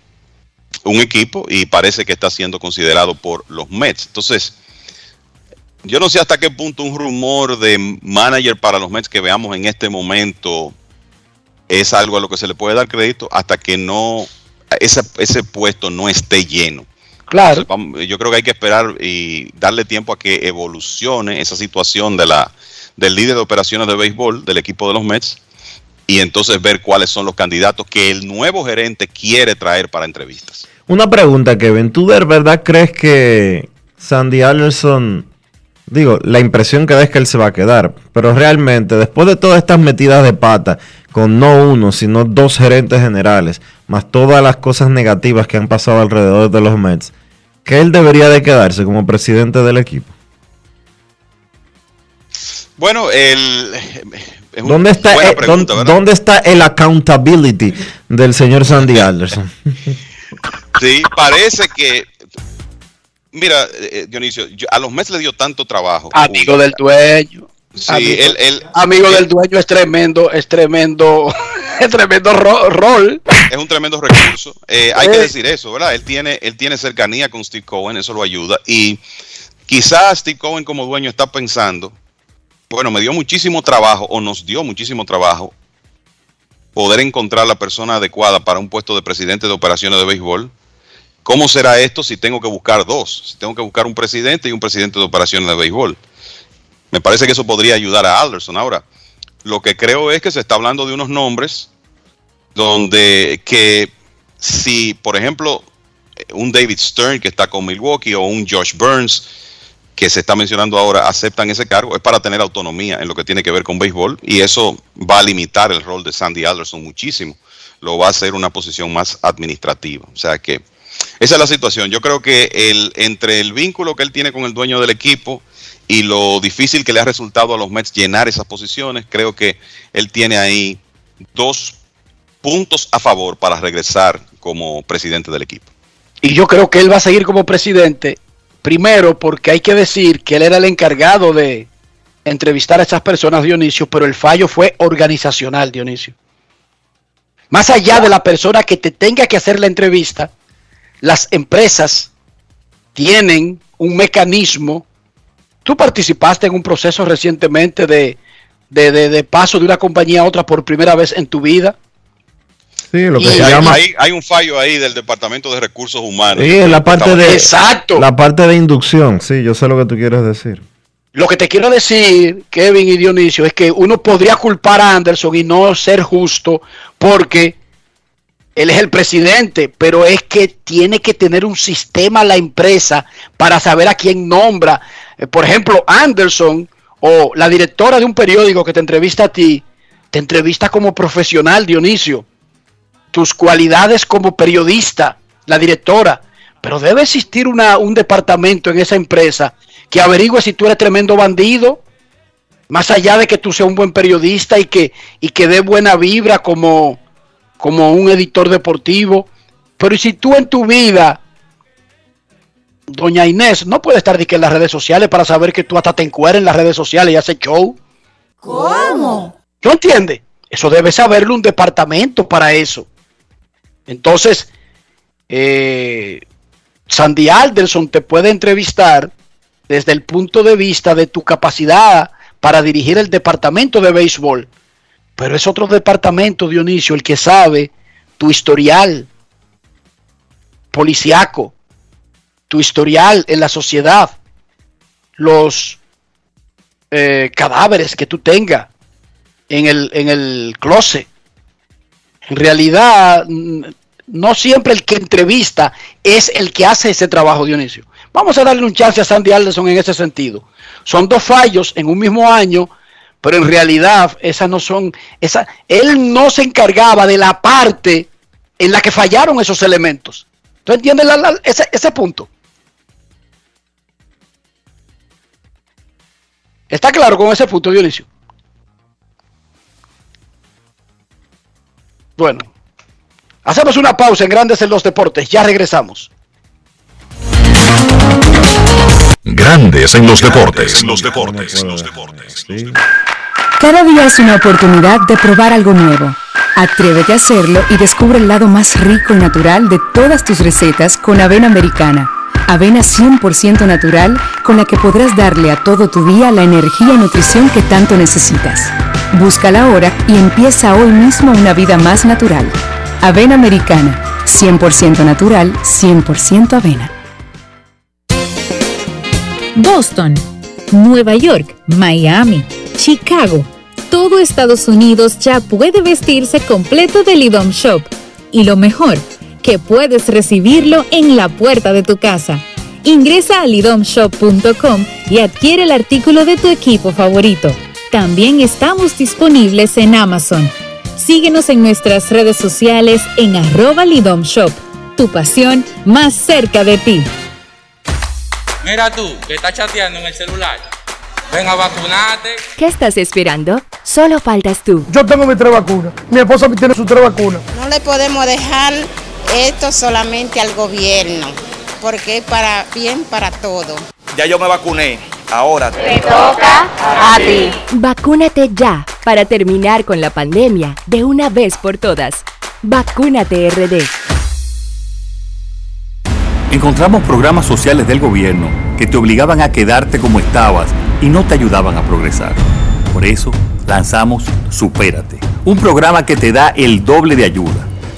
un equipo y parece que está siendo considerado por los Mets. Entonces, yo no sé hasta qué punto un rumor de manager para los Mets que veamos en este momento es algo a lo que se le puede dar crédito hasta que no ese, ese puesto no esté lleno. Claro. Entonces, yo creo que hay que esperar y darle tiempo a que evolucione esa situación de la, del líder de operaciones de béisbol del equipo de los Mets y entonces ver cuáles son los candidatos que el nuevo gerente quiere traer para entrevistas. Una pregunta, Kevin. ¿Tú de verdad crees que Sandy Anderson, digo, la impresión que da es que él se va a quedar, pero realmente después de todas estas metidas de pata, con no uno, sino dos gerentes generales, más todas las cosas negativas que han pasado alrededor de los Mets, que él debería de quedarse como presidente del equipo? Bueno, el, ¿Dónde está, el, ¿dónde, está el accountability del señor Sandy Anderson? sí, parece que. Mira, eh, Dionisio, a los Mets le dio tanto trabajo. Amigo del dueño. Sí, amigo, el, amigo del dueño es tremendo, es tremendo, es tremendo rol. Es un tremendo recurso. Eh, hay que decir eso, ¿verdad? Él tiene, él tiene cercanía con Steve Cohen, eso lo ayuda. Y quizás Steve Cohen como dueño está pensando bueno, me dio muchísimo trabajo o nos dio muchísimo trabajo poder encontrar la persona adecuada para un puesto de presidente de operaciones de béisbol. ¿Cómo será esto si tengo que buscar dos? Si tengo que buscar un presidente y un presidente de operaciones de béisbol. Me parece que eso podría ayudar a Alderson. Ahora, lo que creo es que se está hablando de unos nombres donde que si, por ejemplo, un David Stern que está con Milwaukee o un Josh Burns, que se está mencionando ahora aceptan ese cargo es para tener autonomía en lo que tiene que ver con béisbol y eso va a limitar el rol de Sandy Alderson muchísimo. Lo va a hacer una posición más administrativa. O sea que esa es la situación. Yo creo que el, entre el vínculo que él tiene con el dueño del equipo y lo difícil que le ha resultado a los Mets llenar esas posiciones, creo que él tiene ahí dos puntos a favor para regresar como presidente del equipo. Y yo creo que él va a seguir como presidente Primero, porque hay que decir que él era el encargado de entrevistar a esas personas, Dionisio, pero el fallo fue organizacional, Dionisio. Más allá de la persona que te tenga que hacer la entrevista, las empresas tienen un mecanismo. Tú participaste en un proceso recientemente de, de, paso de una compañía a otra por primera vez en tu vida. Sí, lo que se hay, llama... hay, un fallo ahí del Departamento de Recursos Humanos. Sí, en la parte de Exacto. La parte de inducción, sí, yo sé lo que tú quieres decir. Lo que te quiero decir, Kevin y Dionisio, es que uno podría culpar a Anderson y no ser justo porque él es el presidente, pero es que tiene que tener un sistema la empresa para saber a quién nombra. Eh, por ejemplo, Anderson o la directora de un periódico que te entrevista a ti, te entrevista como profesional, Dionisio tus cualidades como periodista, la directora, pero debe existir una, un departamento en esa empresa que averigüe si tú eres tremendo bandido, más allá de que tú seas un buen periodista y que, y que dé buena vibra como, como un editor deportivo. Pero si tú en tu vida, doña Inés, no puede estar en las redes sociales para saber que tú hasta te encueras en las redes sociales y haces show. ¿Cómo? ¿Tú entiendes? Eso debe saberlo un departamento para eso. Entonces, eh, Sandy Alderson te puede entrevistar desde el punto de vista de tu capacidad para dirigir el departamento de béisbol, pero es otro departamento, Dionisio, el que sabe tu historial policiaco, tu historial en la sociedad, los eh, cadáveres que tú tengas en el, en el closet, en realidad, no siempre el que entrevista es el que hace ese trabajo, Dionisio. Vamos a darle un chance a Sandy Alderson en ese sentido. Son dos fallos en un mismo año, pero en realidad esas no son, esa, él no se encargaba de la parte en la que fallaron esos elementos. ¿Tú entiendes ese, ese punto? ¿Está claro con ese punto, Dionisio? Bueno, hacemos una pausa en Grandes en los Deportes. Ya regresamos. Grandes en los deportes. los deportes. los deportes. Cada día es una oportunidad de probar algo nuevo. Atrévete a hacerlo y descubre el lado más rico y natural de todas tus recetas con avena americana. Avena 100% natural con la que podrás darle a todo tu día la energía y nutrición que tanto necesitas. Búscala ahora y empieza hoy mismo una vida más natural. Avena Americana, 100% natural, 100% avena. Boston, Nueva York, Miami. Chicago. Todo Estados Unidos ya puede vestirse completo del IDOM Shop. Y lo mejor, que puedes recibirlo en la puerta de tu casa. Ingresa a lidomshop.com y adquiere el artículo de tu equipo favorito. También estamos disponibles en Amazon. Síguenos en nuestras redes sociales en arroba lidomshop. Tu pasión más cerca de ti. Mira tú, que estás chateando en el celular. Ven a vacunarte. ¿Qué estás esperando? Solo faltas tú. Yo tengo mis tres vacunas. Mi esposa tiene sus tres vacunas. No le podemos dejar esto solamente al gobierno, porque es para bien para todo. Ya yo me vacuné. Ahora te toca a ti. Vacúnate ya para terminar con la pandemia de una vez por todas. Vacúnate RD. Encontramos programas sociales del gobierno que te obligaban a quedarte como estabas y no te ayudaban a progresar. Por eso lanzamos Supérate, un programa que te da el doble de ayuda.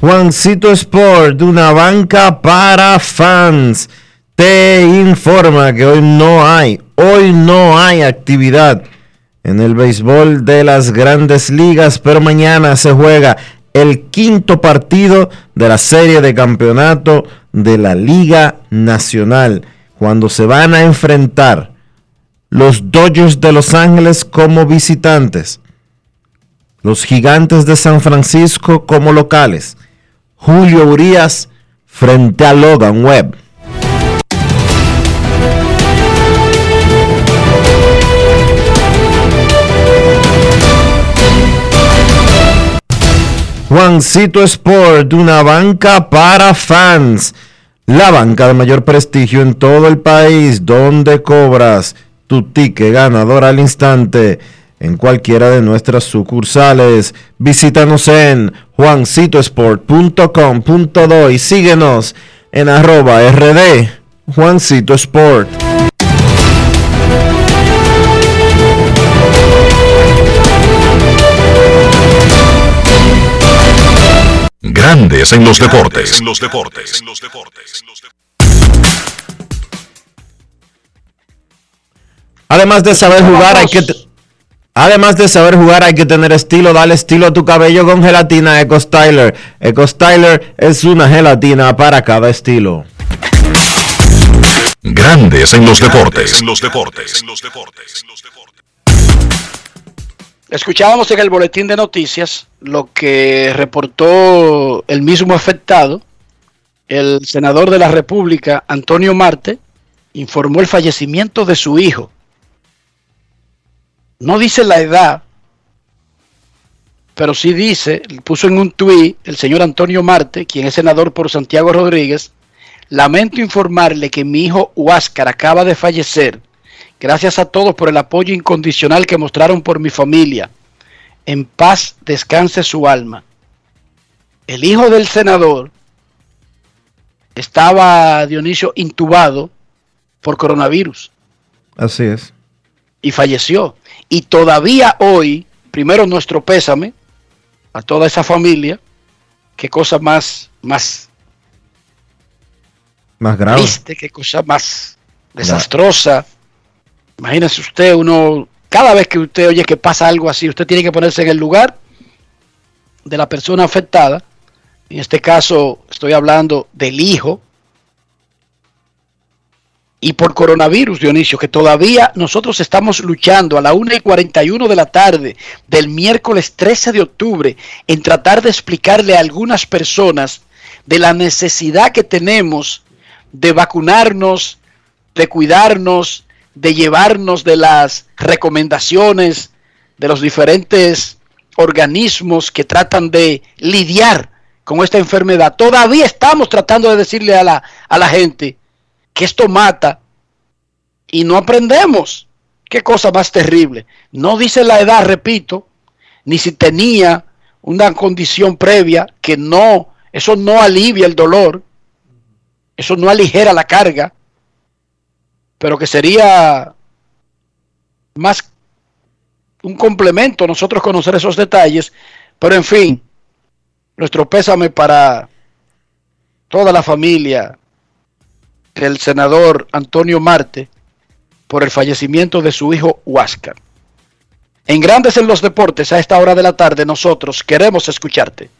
Juancito Sport, una banca para fans, te informa que hoy no hay, hoy no hay actividad en el béisbol de las grandes ligas, pero mañana se juega el quinto partido de la serie de campeonato de la Liga Nacional, cuando se van a enfrentar los Dodgers de Los Ángeles como visitantes, los Gigantes de San Francisco como locales, Julio Urias frente a Logan Webb. Juancito Sport, una banca para fans. La banca de mayor prestigio en todo el país, donde cobras tu ticket ganador al instante en cualquiera de nuestras sucursales. Visítanos en juancitosport.com.do y síguenos en arroba rd Juancito Sport. Grandes en los deportes. En los deportes. Además de saber jugar, hay que Además de saber jugar, hay que tener estilo. Dale estilo a tu cabello con gelatina Eco Styler. Eco Styler es una gelatina para cada estilo. Grandes en los deportes. En los deportes. los deportes. Escuchábamos en el boletín de noticias lo que reportó el mismo afectado, el senador de la República, Antonio Marte, informó el fallecimiento de su hijo. No dice la edad, pero sí dice, puso en un tuit el señor Antonio Marte, quien es senador por Santiago Rodríguez, lamento informarle que mi hijo Huáscar acaba de fallecer Gracias a todos por el apoyo incondicional que mostraron por mi familia. En paz descanse su alma. El hijo del senador estaba, Dionisio, intubado por coronavirus. Así es. Y falleció. Y todavía hoy, primero nuestro pésame a toda esa familia. Qué cosa más, más, más grave. Triste, qué cosa más desastrosa. Imagínese usted, uno, cada vez que usted oye que pasa algo así, usted tiene que ponerse en el lugar de la persona afectada. En este caso estoy hablando del hijo. Y por coronavirus, Dionisio, que todavía nosotros estamos luchando a la 1 y 41 de la tarde del miércoles 13 de octubre en tratar de explicarle a algunas personas de la necesidad que tenemos de vacunarnos, de cuidarnos, de llevarnos de las recomendaciones de los diferentes organismos que tratan de lidiar con esta enfermedad. Todavía estamos tratando de decirle a la, a la gente que esto mata y no aprendemos. Qué cosa más terrible. No dice la edad, repito, ni si tenía una condición previa que no, eso no alivia el dolor, eso no aligera la carga, pero que sería más un complemento nosotros conocer esos detalles, pero en fin, nuestro pésame para toda la familia del senador Antonio Marte por el fallecimiento de su hijo Huáscar. En Grandes en los Deportes, a esta hora de la tarde, nosotros queremos escucharte.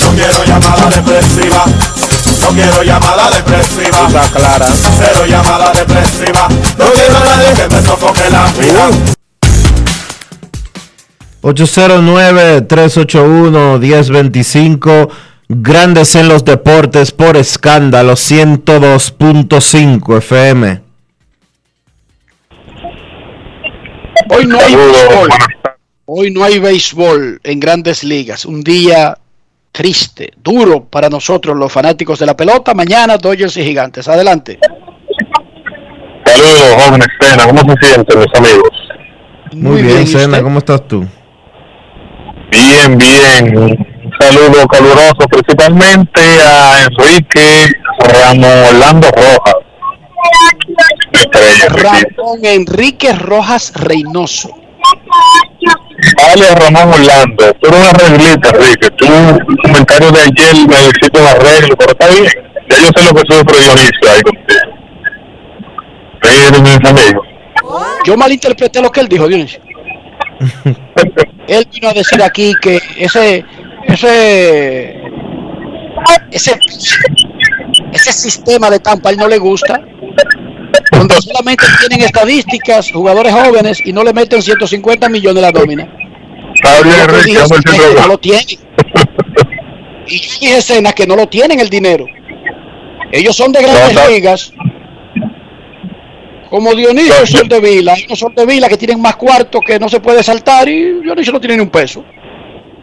No quiero llamada depresiva. No quiero llamada depresiva. clara. Cero llamada depresiva. No quiero a nadie que me sofoque la vida. 809-381-1025. Grandes en los deportes por escándalo 102.5 FM. Hoy no hay béisbol. Hoy no hay béisbol en grandes ligas. Un día triste, duro para nosotros los fanáticos de la pelota. Mañana Dodgers y Gigantes. Adelante. Saludos, jóvenes Sena. ¿Cómo se sienten, mis amigos? Muy, bien, Sena. ¿Cómo estás tú? Bien, bien. Saludo caluroso principalmente a Enrique Ramón Orlando Rojas. Ramón Enrique Rojas Reynoso. Vale, Ramón Orlando. Tú eres una reglita, Enrique. Tú, un comentario de ayer necesito un arreglo, pero está bien. Ya yo sé lo que soy Dionisio ahí contigo. Mis amigos. Yo malinterpreté lo que él dijo, Dionisio. él vino a decir aquí que ese ese ese ese sistema de Tampa a él no le gusta. Donde solamente tienen estadísticas jugadores jóvenes y no le meten 150 millones de la nómina. No lo tienen. Y dije escenas que no lo tienen el dinero. Ellos son de grandes ligas. Como Dionisio son de Vila, ellos son de Vila que tienen más cuartos que no se puede saltar y Dionisio no tiene ni un peso.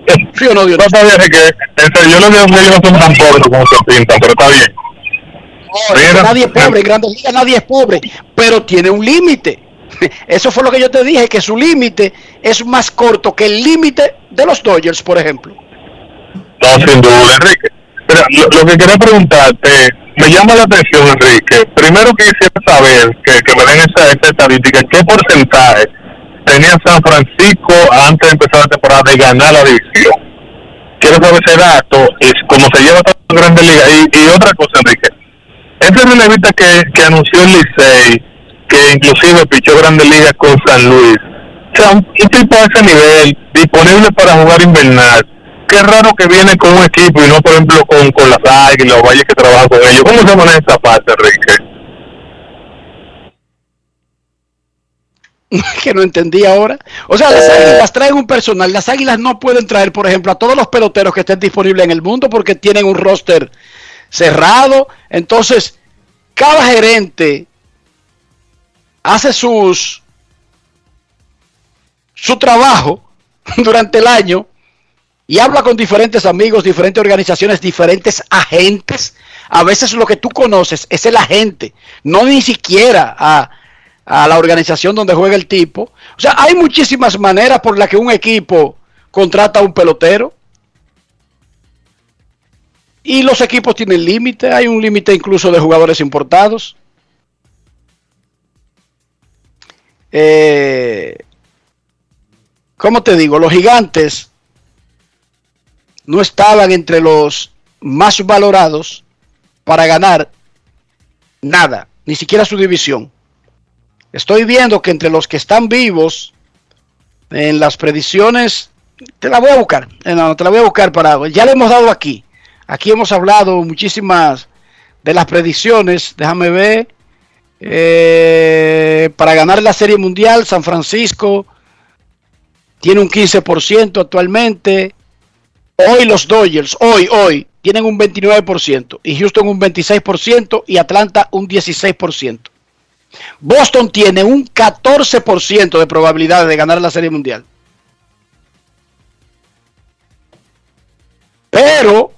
¿Sí o no, Dionisio? No sabía que este, yo no digo que ellos no son tan pobres como se pintan, pero está bien. No, nadie es pobre, en Grandes Ligas nadie es pobre, pero tiene un límite. Eso fue lo que yo te dije, que su límite es más corto que el límite de los Dodgers, por ejemplo. No, sin duda, Enrique. Mira, lo, lo que quería preguntarte me llama la atención, Enrique. Primero quisiera saber, que, que me den esa, esa estadística, ¿qué porcentaje tenía San Francisco antes de empezar la temporada de ganar la división? Quiero saber ese dato, es como se lleva la Grande Liga. Y, otra cosa, Enrique, ese relevista que, que anunció el Licey, que inclusive pichó Grande Liga con San Luis, o sea, un, tipo a ese nivel, disponible para jugar invernal, qué raro que viene con un equipo y no, por ejemplo, con, con las águilas o Valle que trabaja con ellos. ¿Cómo se maneja esa parte, Enrique? que no entendí ahora. O sea, las águilas traen un personal. Las águilas no pueden traer, por ejemplo, a todos los peloteros que estén disponibles en el mundo porque tienen un roster cerrado. Entonces, cada gerente hace sus su trabajo durante el año y habla con diferentes amigos, diferentes organizaciones, diferentes agentes. A veces lo que tú conoces es el agente, no ni siquiera a, a la organización donde juega el tipo. O sea, hay muchísimas maneras por las que un equipo contrata a un pelotero. Y los equipos tienen límite, hay un límite incluso de jugadores importados. Eh, ¿Cómo te digo? Los gigantes no estaban entre los más valorados para ganar nada, ni siquiera su división. Estoy viendo que entre los que están vivos en las predicciones, te la voy a buscar, eh, te la voy a buscar para, ya le hemos dado aquí, aquí hemos hablado muchísimas de las predicciones, déjame ver, eh, para ganar la Serie Mundial, San Francisco tiene un 15% actualmente, Hoy los Dodgers, hoy, hoy, tienen un 29% y Houston un 26% y Atlanta un 16%. Boston tiene un 14% de probabilidad de ganar la Serie Mundial. Pero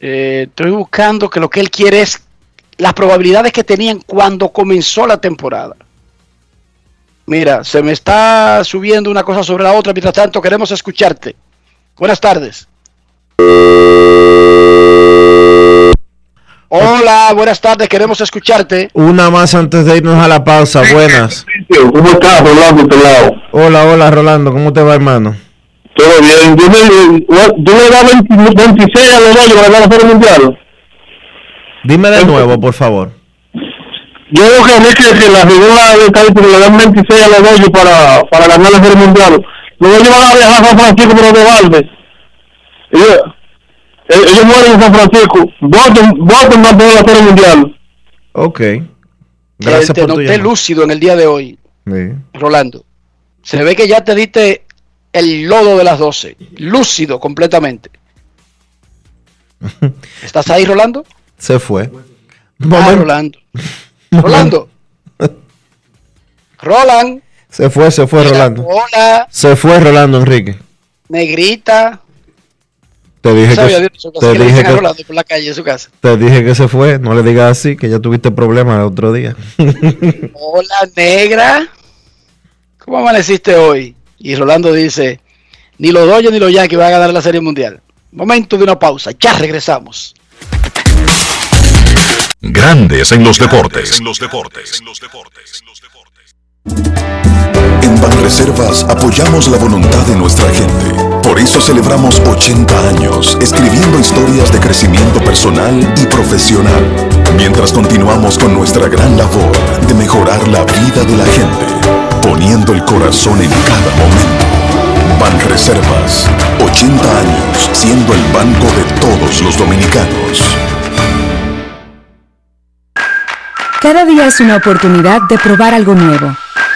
eh, estoy buscando que lo que él quiere es las probabilidades que tenían cuando comenzó la temporada. Mira, se me está subiendo una cosa sobre la otra, mientras tanto queremos escucharte. Buenas tardes. Hola, buenas tardes, queremos escucharte. Una más antes de irnos a la pausa. Buenas. ¿Cómo estás, Rolando? Este lado? Hola, hola, Rolando. ¿Cómo te va, hermano? Todo bien. Yo le, yo le da 20 26 a los para ganar la Serie Mundial. Dime de nuevo, por favor. Yo creo que es que, que la figura de estadística le dan 26 a los para, para ganar la Serie Mundial. Dodgers van a viajar a San Francisco por los de Valde. Ellos, ellos mueren en San Francisco. Boston, Boston va a tener la Serie Mundial. Ok. Gracias te por noté tu lúcido en el día de hoy, sí. Rolando. Se ve que ya te diste el lodo de las 12. Lúcido completamente. ¿Estás ahí, Rolando? Se fue. Ah, Rolando. Rolando. Roland. Se fue, se fue Rolando. Hola. Se fue Rolando Enrique. Negrita. Te dije que, te que, dije que Rolando por la calle de su casa. Te dije que se fue, no le digas así, que ya tuviste problemas el otro día. Hola, negra. ¿Cómo amaneciste hoy? Y Rolando dice, ni los Dodgers ni los Yankees van a ganar la Serie Mundial. Momento de una pausa, ya regresamos. Grandes en los deportes. En los deportes. En los deportes. En Banreservas apoyamos la voluntad de nuestra gente. Por eso celebramos 80 años escribiendo historias de crecimiento personal y profesional, mientras continuamos con nuestra gran labor de mejorar la vida de la gente, poniendo el corazón en cada momento. Banreservas, 80 años siendo el banco de todos los dominicanos. Cada día es una oportunidad de probar algo nuevo.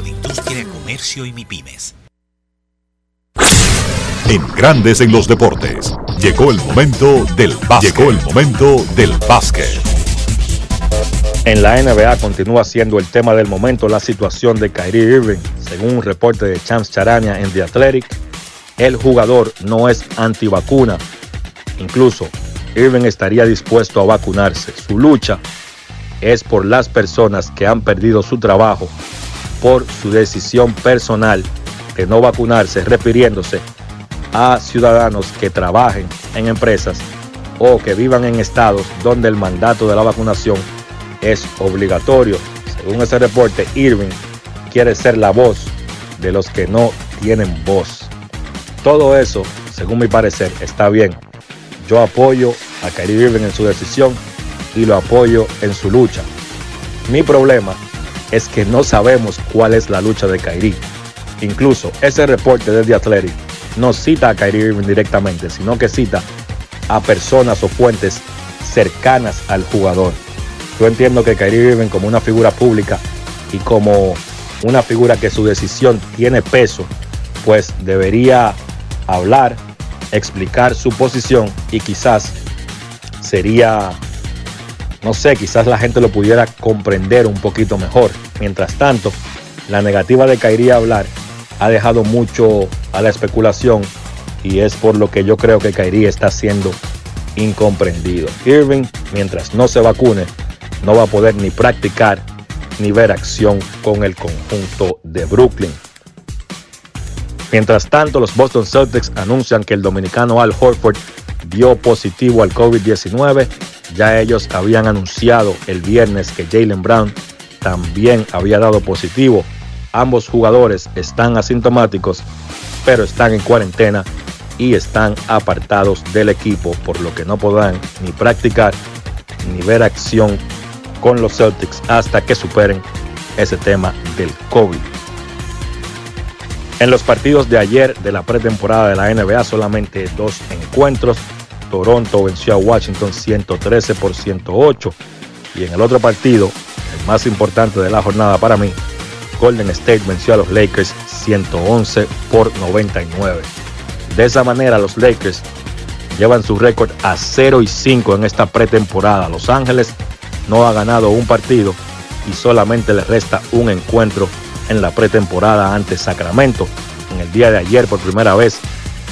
de Industria, Comercio y MIPIMES. En Grandes en los Deportes, llegó el momento del básquet. Llegó el momento del básquet. En la NBA continúa siendo el tema del momento la situación de Kyrie Irving. Según un reporte de Chance Charania en The Athletic, el jugador no es antivacuna. Incluso, Irving estaría dispuesto a vacunarse. Su lucha es por las personas que han perdido su trabajo por su decisión personal de no vacunarse, refiriéndose a ciudadanos que trabajen en empresas o que vivan en estados donde el mandato de la vacunación es obligatorio. Según ese reporte, Irving quiere ser la voz de los que no tienen voz. Todo eso, según mi parecer, está bien. Yo apoyo a Kyrie Irving en su decisión y lo apoyo en su lucha. Mi problema es que no sabemos cuál es la lucha de Kyrie. Incluso ese reporte de The Athletic no cita a Kyrie Irving directamente, sino que cita a personas o fuentes cercanas al jugador. Yo entiendo que Kyrie Irving como una figura pública y como una figura que su decisión tiene peso, pues debería hablar, explicar su posición y quizás sería no sé, quizás la gente lo pudiera comprender un poquito mejor. Mientras tanto, la negativa de Kairi hablar ha dejado mucho a la especulación y es por lo que yo creo que Kairi está siendo incomprendido. Irving, mientras no se vacune, no va a poder ni practicar ni ver acción con el conjunto de Brooklyn. Mientras tanto, los Boston Celtics anuncian que el dominicano Al Horford dio positivo al COVID-19 ya ellos habían anunciado el viernes que Jalen Brown también había dado positivo. Ambos jugadores están asintomáticos pero están en cuarentena y están apartados del equipo, por lo que no podrán ni practicar ni ver acción con los Celtics hasta que superen ese tema del COVID. En los partidos de ayer de la pretemporada de la NBA solamente dos encuentros. Toronto venció a Washington 113 por 108 y en el otro partido, el más importante de la jornada para mí, Golden State venció a los Lakers 111 por 99. De esa manera los Lakers llevan su récord a 0 y 5 en esta pretemporada. Los Ángeles no ha ganado un partido y solamente le resta un encuentro en la pretemporada ante Sacramento. En el día de ayer por primera vez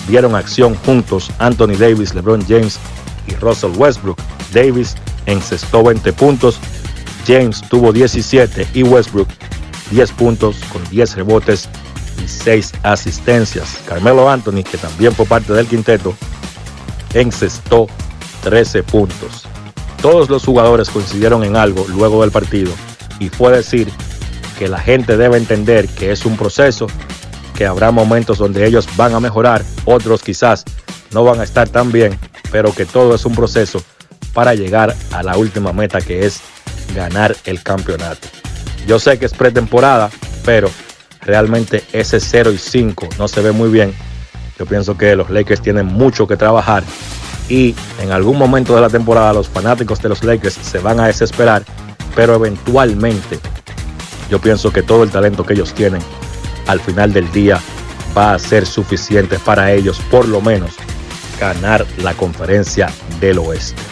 dieron acción juntos Anthony Davis, LeBron James y Russell Westbrook. Davis encestó 20 puntos, James tuvo 17 y Westbrook 10 puntos con 10 rebotes y 6 asistencias. Carmelo Anthony, que también fue parte del quinteto, encestó 13 puntos. Todos los jugadores coincidieron en algo luego del partido y fue decir que la gente debe entender que es un proceso, que habrá momentos donde ellos van a mejorar, otros quizás no van a estar tan bien, pero que todo es un proceso para llegar a la última meta que es ganar el campeonato. Yo sé que es pretemporada, pero realmente ese 0 y 5 no se ve muy bien. Yo pienso que los Lakers tienen mucho que trabajar y en algún momento de la temporada los fanáticos de los Lakers se van a desesperar, pero eventualmente yo pienso que todo el talento que ellos tienen al final del día va a ser suficiente para ellos por lo menos ganar la conferencia del oeste.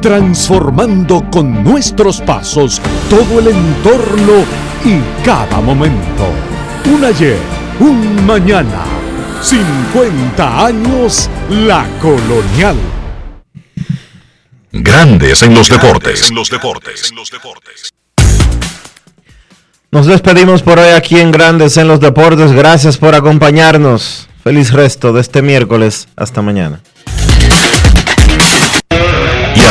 transformando con nuestros pasos todo el entorno y cada momento. Un ayer, un mañana, 50 años la colonial. Grandes en los deportes. Nos despedimos por hoy aquí en Grandes en los Deportes. Gracias por acompañarnos. Feliz resto de este miércoles. Hasta mañana.